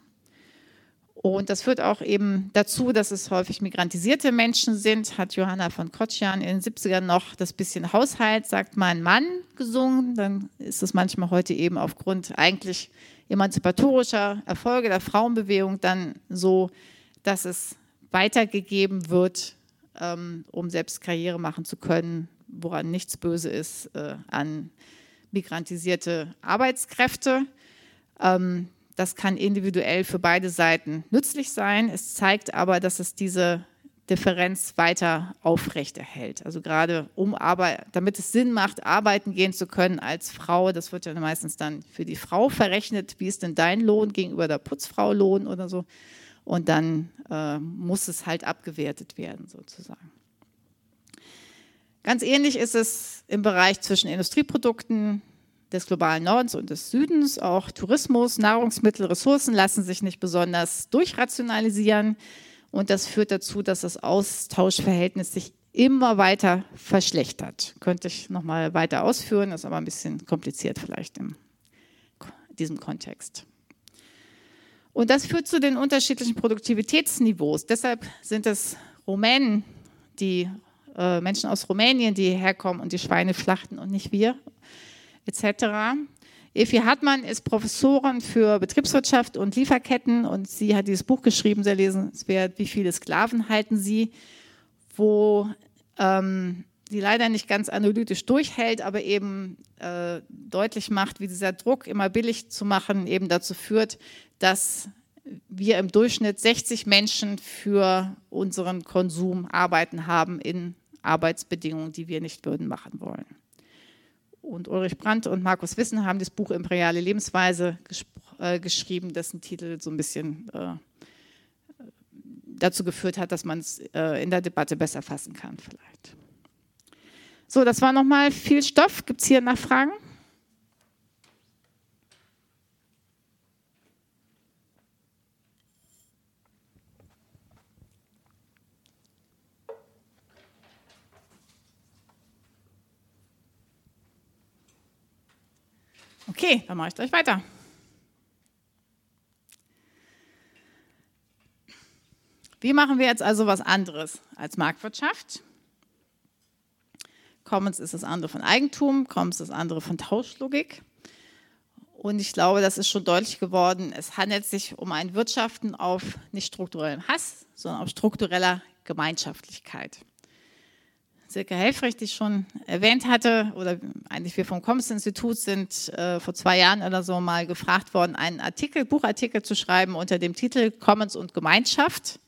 S4: Und das führt auch eben dazu, dass es häufig migrantisierte Menschen sind, hat Johanna von Kotschan in den 70ern noch das bisschen Haushalt, sagt mein Mann, gesungen. Dann ist es manchmal heute eben aufgrund eigentlich emanzipatorischer Erfolge der Frauenbewegung dann so, dass es weitergegeben wird, ähm, um selbst Karriere machen zu können, woran nichts böse ist, äh, an migrantisierte Arbeitskräfte. Ähm, das kann individuell für beide Seiten nützlich sein. Es zeigt aber, dass es diese Differenz weiter aufrechterhält. Also gerade um Arbeit, damit es Sinn macht, arbeiten gehen zu können als Frau, das wird ja meistens dann für die Frau verrechnet, wie ist denn dein Lohn gegenüber der Putzfrau Lohn oder so. Und dann äh, muss es halt abgewertet werden sozusagen. Ganz ähnlich ist es im Bereich zwischen Industrieprodukten, des globalen Nordens und des Südens. Auch Tourismus, Nahrungsmittel, Ressourcen lassen sich nicht besonders durchrationalisieren. Und das führt dazu, dass das Austauschverhältnis sich immer weiter verschlechtert. Könnte ich noch mal weiter ausführen, ist aber ein bisschen kompliziert vielleicht in diesem Kontext. Und das führt zu den unterschiedlichen Produktivitätsniveaus. Deshalb sind es Rumänen, die äh, Menschen aus Rumänien, die hierher kommen und die Schweine schlachten und nicht wir etc. Evi Hartmann ist Professorin für Betriebswirtschaft und Lieferketten und sie hat dieses Buch geschrieben, sehr lesenswert, Wie viele Sklaven halten Sie, wo ähm, sie leider nicht ganz analytisch durchhält, aber eben äh, deutlich macht, wie dieser Druck, immer billig zu machen, eben dazu führt, dass wir im Durchschnitt 60 Menschen für unseren Konsum arbeiten haben in Arbeitsbedingungen, die wir nicht würden machen wollen und Ulrich Brandt und Markus Wissen haben das Buch Imperiale Lebensweise äh, geschrieben, dessen Titel so ein bisschen äh, dazu geführt hat, dass man es äh, in der Debatte besser fassen kann vielleicht. So, das war nochmal viel Stoff. Gibt es hier Nachfragen? Okay, dann mache ich gleich weiter. Wie machen wir jetzt also was anderes als Marktwirtschaft? Commons ist das andere von Eigentum, Commons ist das andere von Tauschlogik. Und ich glaube, das ist schon deutlich geworden. Es handelt sich um ein Wirtschaften auf nicht strukturellem Hass, sondern auf struktureller Gemeinschaftlichkeit. Silke Helfrich, die ich schon erwähnt hatte, oder eigentlich wir vom Commons-Institut sind äh, vor zwei Jahren oder so mal gefragt worden, einen Artikel, Buchartikel zu schreiben unter dem Titel Commons und Gemeinschaft.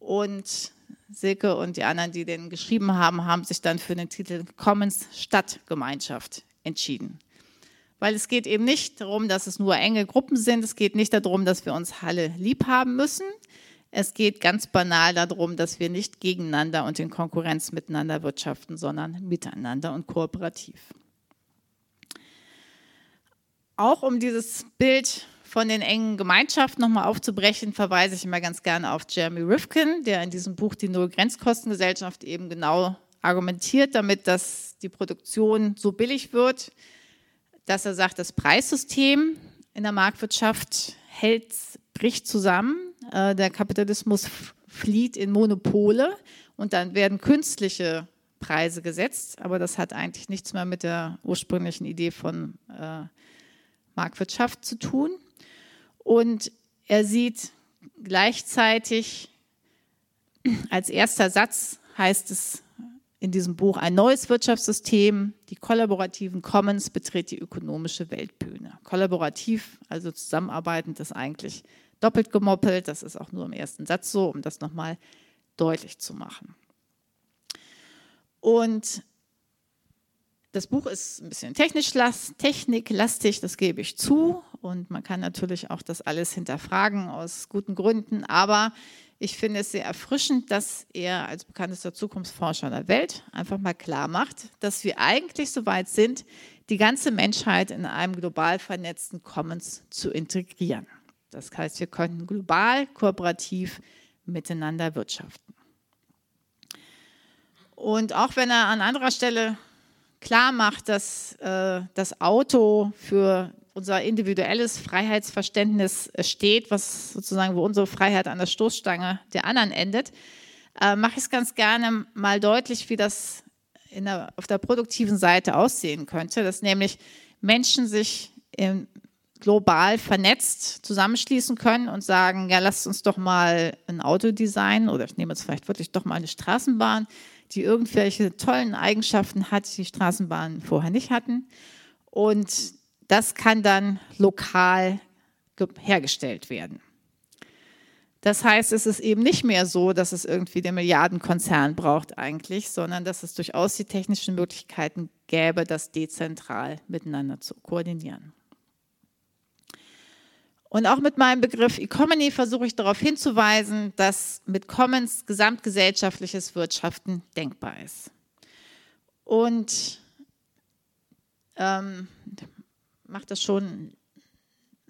S4: Und Silke und die anderen, die den geschrieben haben, haben sich dann für den Titel Commons Stadtgemeinschaft entschieden. Weil es geht eben nicht darum, dass es nur enge Gruppen sind. Es geht nicht darum, dass wir uns alle lieb haben müssen. Es geht ganz banal darum, dass wir nicht gegeneinander und in Konkurrenz miteinander wirtschaften, sondern miteinander und kooperativ. Auch um dieses Bild von den engen Gemeinschaften nochmal aufzubrechen, verweise ich immer ganz gerne auf Jeremy Rifkin, der in diesem Buch die Null-Grenzkostengesellschaft eben genau argumentiert damit, dass die Produktion so billig wird, dass er sagt, das Preissystem in der Marktwirtschaft hält, bricht zusammen. Äh, der Kapitalismus flieht in Monopole und dann werden künstliche Preise gesetzt, aber das hat eigentlich nichts mehr mit der ursprünglichen Idee von äh, Marktwirtschaft zu tun. Und er sieht gleichzeitig als erster Satz heißt es in diesem Buch ein neues Wirtschaftssystem, die kollaborativen Commons betritt die ökonomische Weltbühne. Kollaborativ, also zusammenarbeitend, ist eigentlich doppelt gemoppelt. Das ist auch nur im ersten Satz so, um das nochmal deutlich zu machen. Und das Buch ist ein bisschen technisch techniklastig, das gebe ich zu. Und man kann natürlich auch das alles hinterfragen aus guten Gründen. Aber ich finde es sehr erfrischend, dass er als bekanntester Zukunftsforscher der Welt einfach mal klar macht, dass wir eigentlich so weit sind, die ganze Menschheit in einem global vernetzten Commons zu integrieren. Das heißt, wir könnten global, kooperativ miteinander wirtschaften. Und auch wenn er an anderer Stelle klar macht, dass äh, das Auto für unser individuelles Freiheitsverständnis steht, was sozusagen, wo unsere Freiheit an der Stoßstange der anderen endet, äh, mache ich es ganz gerne mal deutlich, wie das der, auf der produktiven Seite aussehen könnte, dass nämlich Menschen sich im, global vernetzt zusammenschließen können und sagen, ja, lasst uns doch mal ein Auto designen oder ich nehme jetzt vielleicht wirklich doch mal eine Straßenbahn, die irgendwelche tollen Eigenschaften hat, die Straßenbahnen vorher nicht hatten. Und das kann dann lokal hergestellt werden. Das heißt, es ist eben nicht mehr so, dass es irgendwie den Milliardenkonzern braucht eigentlich, sondern dass es durchaus die technischen Möglichkeiten gäbe, das dezentral miteinander zu koordinieren. Und auch mit meinem Begriff Economy versuche ich darauf hinzuweisen, dass mit Commons gesamtgesellschaftliches Wirtschaften denkbar ist. Und ähm, mache das schon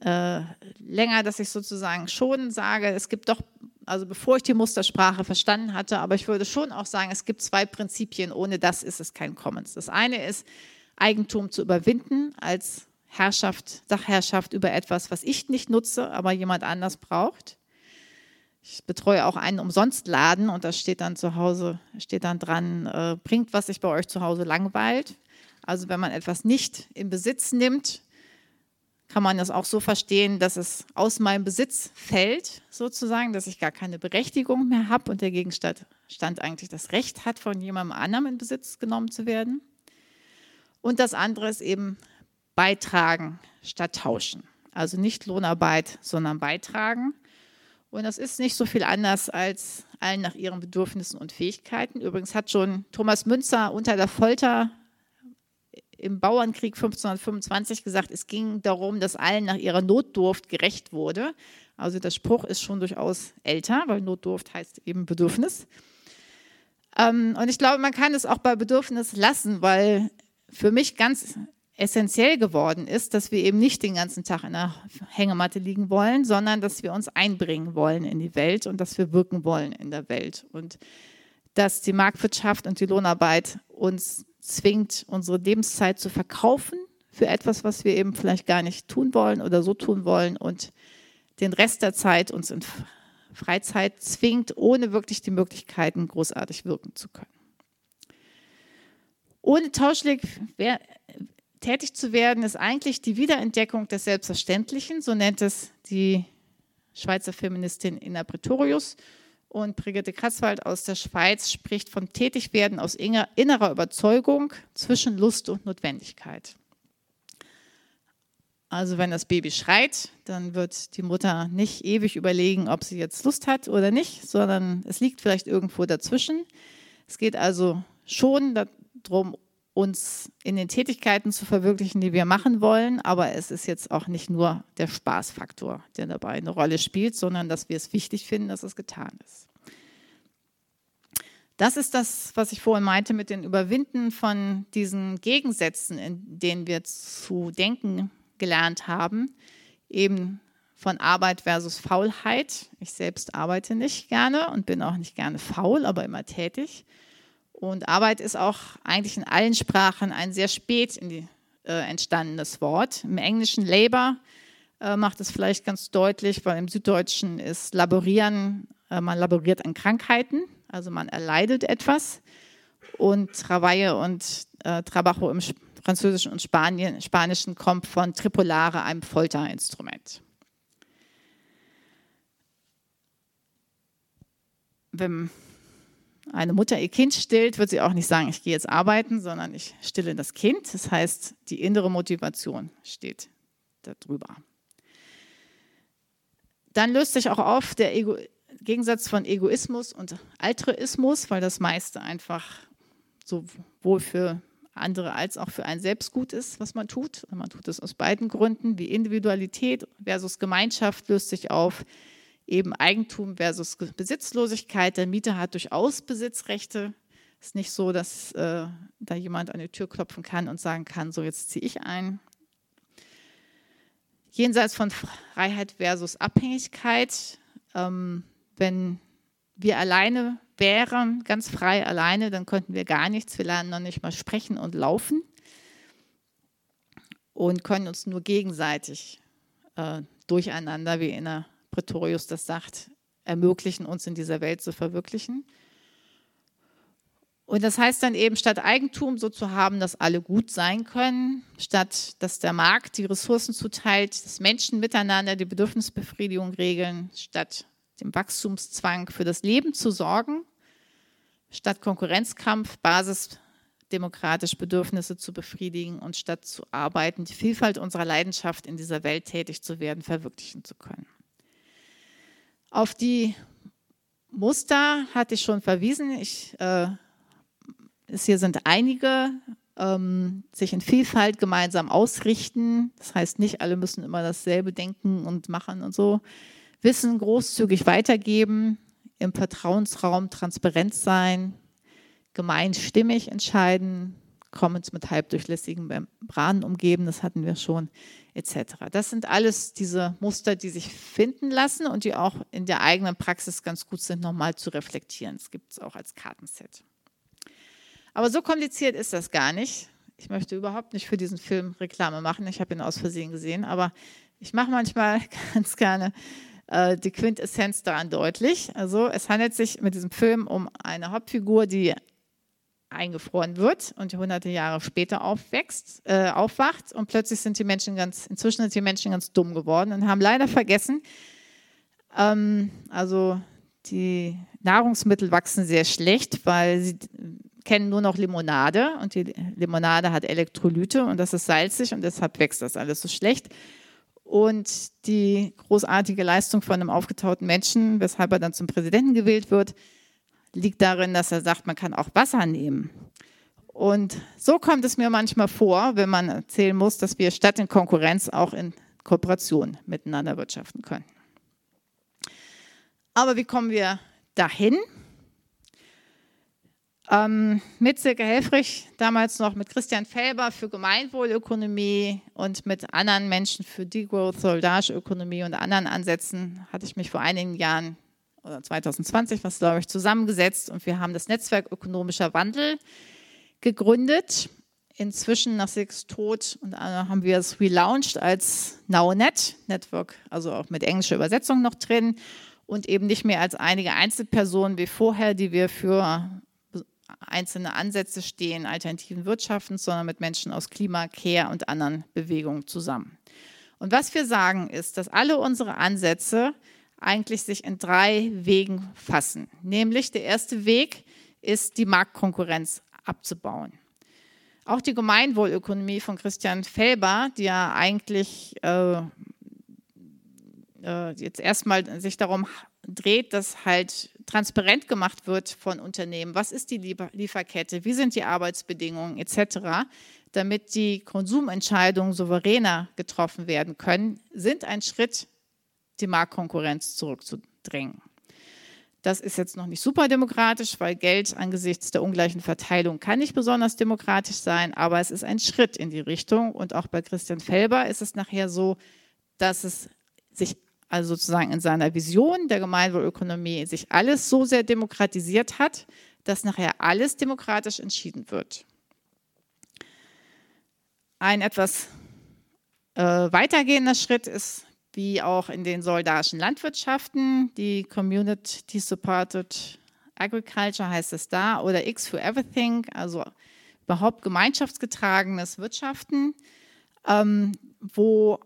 S4: äh, länger, dass ich sozusagen schon sage, es gibt doch, also bevor ich die Mustersprache verstanden hatte, aber ich würde schon auch sagen, es gibt zwei Prinzipien, ohne das ist es kein Commons. Das eine ist, Eigentum zu überwinden als Herrschaft, Sachherrschaft über etwas, was ich nicht nutze, aber jemand anders braucht. Ich betreue auch einen Umsonstladen und da steht dann zu Hause, steht dann dran, äh, bringt, was sich bei euch zu Hause langweilt. Also wenn man etwas nicht in Besitz nimmt, kann man das auch so verstehen, dass es aus meinem Besitz fällt, sozusagen, dass ich gar keine Berechtigung mehr habe und der Gegenstand eigentlich das Recht hat, von jemandem anderem in Besitz genommen zu werden. Und das andere ist eben beitragen statt tauschen. Also nicht Lohnarbeit, sondern beitragen. Und das ist nicht so viel anders als allen nach ihren Bedürfnissen und Fähigkeiten. Übrigens hat schon Thomas Münzer unter der Folter im Bauernkrieg 1525 gesagt, es ging darum, dass allen nach ihrer Notdurft gerecht wurde. Also der Spruch ist schon durchaus älter, weil Notdurft heißt eben Bedürfnis. Ähm, und ich glaube, man kann es auch bei Bedürfnis lassen, weil für mich ganz essentiell geworden ist, dass wir eben nicht den ganzen Tag in der Hängematte liegen wollen, sondern dass wir uns einbringen wollen in die Welt und dass wir wirken wollen in der Welt. Und dass die Marktwirtschaft und die Lohnarbeit uns zwingt, unsere Lebenszeit zu verkaufen für etwas, was wir eben vielleicht gar nicht tun wollen oder so tun wollen und den Rest der Zeit uns in Freizeit zwingt, ohne wirklich die Möglichkeiten großartig wirken zu können. Ohne Tauschleg tätig zu werden, ist eigentlich die Wiederentdeckung des Selbstverständlichen, so nennt es die Schweizer Feministin Inna Pretorius. Und Brigitte Kratzwald aus der Schweiz spricht vom Tätigwerden aus innerer Überzeugung zwischen Lust und Notwendigkeit. Also wenn das Baby schreit, dann wird die Mutter nicht ewig überlegen, ob sie jetzt Lust hat oder nicht, sondern es liegt vielleicht irgendwo dazwischen. Es geht also schon darum, uns in den Tätigkeiten zu verwirklichen, die wir machen wollen. Aber es ist jetzt auch nicht nur der Spaßfaktor, der dabei eine Rolle spielt, sondern dass wir es wichtig finden, dass es getan ist. Das ist das, was ich vorhin meinte mit den Überwinden von diesen Gegensätzen, in denen wir zu denken gelernt haben. Eben von Arbeit versus Faulheit. Ich selbst arbeite nicht gerne und bin auch nicht gerne faul, aber immer tätig. Und Arbeit ist auch eigentlich in allen Sprachen ein sehr spät die, äh, entstandenes Wort. Im Englischen Labor äh, macht es vielleicht ganz deutlich, weil im Süddeutschen ist Laborieren, äh, man laboriert an Krankheiten, also man erleidet etwas. Und Travaille und äh, Trabajo im Französischen und Spanien, Spanischen kommt von Tripolare, einem Folterinstrument. Wenn eine Mutter ihr Kind stillt, wird sie auch nicht sagen, ich gehe jetzt arbeiten, sondern ich stille das Kind. Das heißt, die innere Motivation steht darüber. Dann löst sich auch auf der Ego Gegensatz von Egoismus und Altruismus, weil das meiste einfach sowohl für andere als auch für einen selbst gut ist, was man tut. Man tut es aus beiden Gründen, wie Individualität versus Gemeinschaft löst sich auf eben Eigentum versus Besitzlosigkeit. Der Mieter hat durchaus Besitzrechte. Es ist nicht so, dass äh, da jemand an die Tür klopfen kann und sagen kann, so jetzt ziehe ich ein. Jenseits von Freiheit versus Abhängigkeit. Ähm, wenn wir alleine wären, ganz frei alleine, dann könnten wir gar nichts. Wir lernen noch nicht mal sprechen und laufen und können uns nur gegenseitig äh, durcheinander, wie in der Pretorius das sagt, ermöglichen, uns in dieser Welt zu verwirklichen. Und das heißt dann eben, statt Eigentum so zu haben, dass alle gut sein können, statt dass der Markt die Ressourcen zuteilt, dass Menschen miteinander die Bedürfnisbefriedigung regeln, statt dem Wachstumszwang für das Leben zu sorgen, statt Konkurrenzkampf basisdemokratisch Bedürfnisse zu befriedigen und statt zu arbeiten, die Vielfalt unserer Leidenschaft in dieser Welt tätig zu werden, verwirklichen zu können. Auf die Muster hatte ich schon verwiesen. Ich, äh, hier sind einige, ähm, sich in Vielfalt gemeinsam ausrichten. Das heißt, nicht alle müssen immer dasselbe denken und machen und so. Wissen großzügig weitergeben, im Vertrauensraum transparent sein, gemeinstimmig entscheiden, Commons mit halbdurchlässigen Membranen umgeben, das hatten wir schon, etc. Das sind alles diese Muster, die sich finden lassen und die auch in der eigenen Praxis ganz gut sind, nochmal zu reflektieren. Das gibt es auch als Kartenset. Aber so kompliziert ist das gar nicht. Ich möchte überhaupt nicht für diesen Film Reklame machen. Ich habe ihn aus Versehen gesehen, aber ich mache manchmal ganz gerne äh, die Quintessenz daran deutlich. Also es handelt sich mit diesem Film um eine Hauptfigur, die eingefroren wird und hunderte Jahre später aufwächst, äh, aufwacht und plötzlich sind die Menschen ganz, inzwischen sind die Menschen ganz dumm geworden und haben leider vergessen, ähm, also die Nahrungsmittel wachsen sehr schlecht, weil sie kennen nur noch Limonade und die Limonade hat Elektrolyte und das ist salzig und deshalb wächst das alles so schlecht. Und die großartige Leistung von einem aufgetauten Menschen, weshalb er dann zum Präsidenten gewählt wird, liegt darin, dass er sagt, man kann auch Wasser nehmen. Und so kommt es mir manchmal vor, wenn man erzählen muss, dass wir statt in Konkurrenz auch in Kooperation miteinander wirtschaften können. Aber wie kommen wir dahin? Ähm, mit Silke Helfrich, damals noch mit Christian Felber für Gemeinwohlökonomie und mit anderen Menschen für Degrowth, Soldageökonomie und anderen Ansätzen hatte ich mich vor einigen Jahren oder 2020, was glaube ich, zusammengesetzt und wir haben das Netzwerk Ökonomischer Wandel gegründet. Inzwischen nach Six Tod und haben wir es relaunched als NowNet Network, also auch mit englischer Übersetzung noch drin und eben nicht mehr als einige Einzelpersonen wie vorher, die wir für einzelne Ansätze stehen, alternativen Wirtschaften, sondern mit Menschen aus Klima, Care und anderen Bewegungen zusammen. Und was wir sagen ist, dass alle unsere Ansätze eigentlich sich in drei Wegen fassen. Nämlich der erste Weg ist, die Marktkonkurrenz abzubauen. Auch die Gemeinwohlökonomie von Christian Felber, die ja eigentlich äh, äh, jetzt erstmal sich darum dreht, dass halt transparent gemacht wird von Unternehmen. Was ist die Lieferkette? Wie sind die Arbeitsbedingungen etc., damit die Konsumentscheidungen souveräner getroffen werden können, sind ein Schritt die Marktkonkurrenz zurückzudrängen. Das ist jetzt noch nicht super demokratisch, weil Geld angesichts der ungleichen Verteilung kann nicht besonders demokratisch sein, aber es ist ein Schritt in die Richtung. Und auch bei Christian Felber ist es nachher so, dass es sich also sozusagen in seiner Vision der Gemeinwohlökonomie, sich alles so sehr demokratisiert hat, dass nachher alles demokratisch entschieden wird. Ein etwas äh, weitergehender Schritt ist, wie auch in den soldarischen Landwirtschaften, die Community Supported Agriculture heißt es da, oder X for Everything, also überhaupt gemeinschaftsgetragenes Wirtschaften, ähm, wo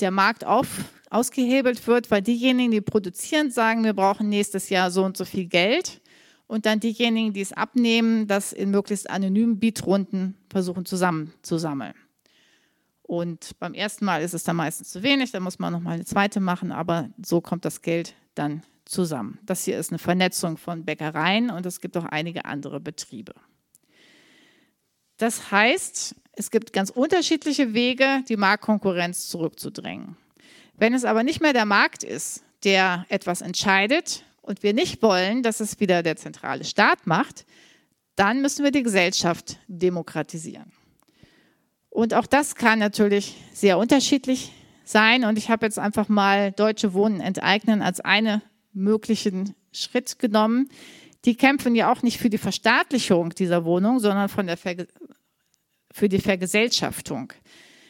S4: der Markt auf, ausgehebelt wird, weil diejenigen, die produzieren, sagen, wir brauchen nächstes Jahr so und so viel Geld. Und dann diejenigen, die es abnehmen, das in möglichst anonymen Beatrunden versuchen zusammenzusammeln. Und beim ersten Mal ist es dann meistens zu wenig, dann muss man nochmal eine zweite machen, aber so kommt das Geld dann zusammen. Das hier ist eine Vernetzung von Bäckereien und es gibt auch einige andere Betriebe. Das heißt, es gibt ganz unterschiedliche Wege, die Marktkonkurrenz zurückzudrängen. Wenn es aber nicht mehr der Markt ist, der etwas entscheidet und wir nicht wollen, dass es wieder der zentrale Staat macht, dann müssen wir die Gesellschaft demokratisieren. Und auch das kann natürlich sehr unterschiedlich sein. Und ich habe jetzt einfach mal Deutsche Wohnen enteignen als einen möglichen Schritt genommen. Die kämpfen ja auch nicht für die Verstaatlichung dieser Wohnung, sondern von der für die Vergesellschaftung.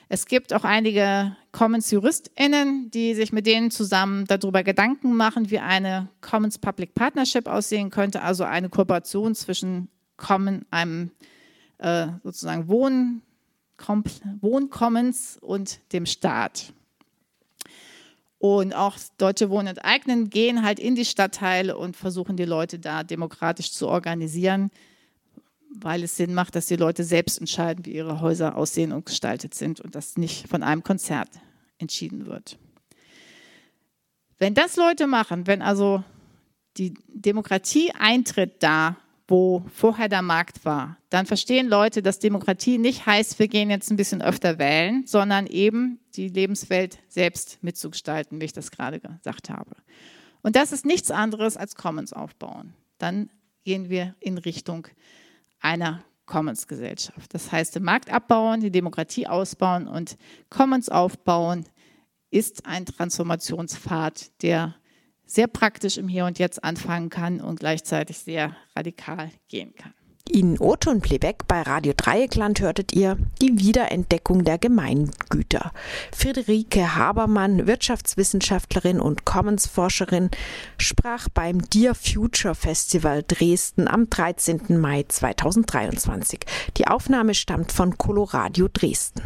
S4: Es gibt auch einige Commons-JuristInnen, die sich mit denen zusammen darüber Gedanken machen, wie eine Commons Public Partnership aussehen könnte, also eine Kooperation zwischen Common, einem äh, sozusagen Wohn, Wohncommons und dem Staat. Und auch Deutsche Wohnen enteignen gehen halt in die Stadtteile und versuchen die Leute da demokratisch zu organisieren weil es Sinn macht, dass die Leute selbst entscheiden, wie ihre Häuser aussehen und gestaltet sind und das nicht von einem Konzert entschieden wird. Wenn das Leute machen, wenn also die Demokratie eintritt da, wo vorher der Markt war, dann verstehen Leute, dass Demokratie nicht heißt, wir gehen jetzt ein bisschen öfter wählen, sondern eben die Lebenswelt selbst mitzugestalten, wie ich das gerade gesagt habe. Und das ist nichts anderes als Commons aufbauen. Dann gehen wir in Richtung einer Commons-Gesellschaft. Das heißt, den Markt abbauen, die Demokratie ausbauen und Commons aufbauen ist ein Transformationspfad, der sehr praktisch im Hier und Jetzt anfangen kann und gleichzeitig sehr radikal gehen kann.
S3: In Oton Plebeck bei Radio Dreieckland hörtet ihr die Wiederentdeckung der Gemeingüter. Friederike Habermann, Wirtschaftswissenschaftlerin und Commons-Forscherin, sprach beim Dear Future Festival Dresden am 13. Mai 2023. Die Aufnahme stammt von Coloradio Dresden.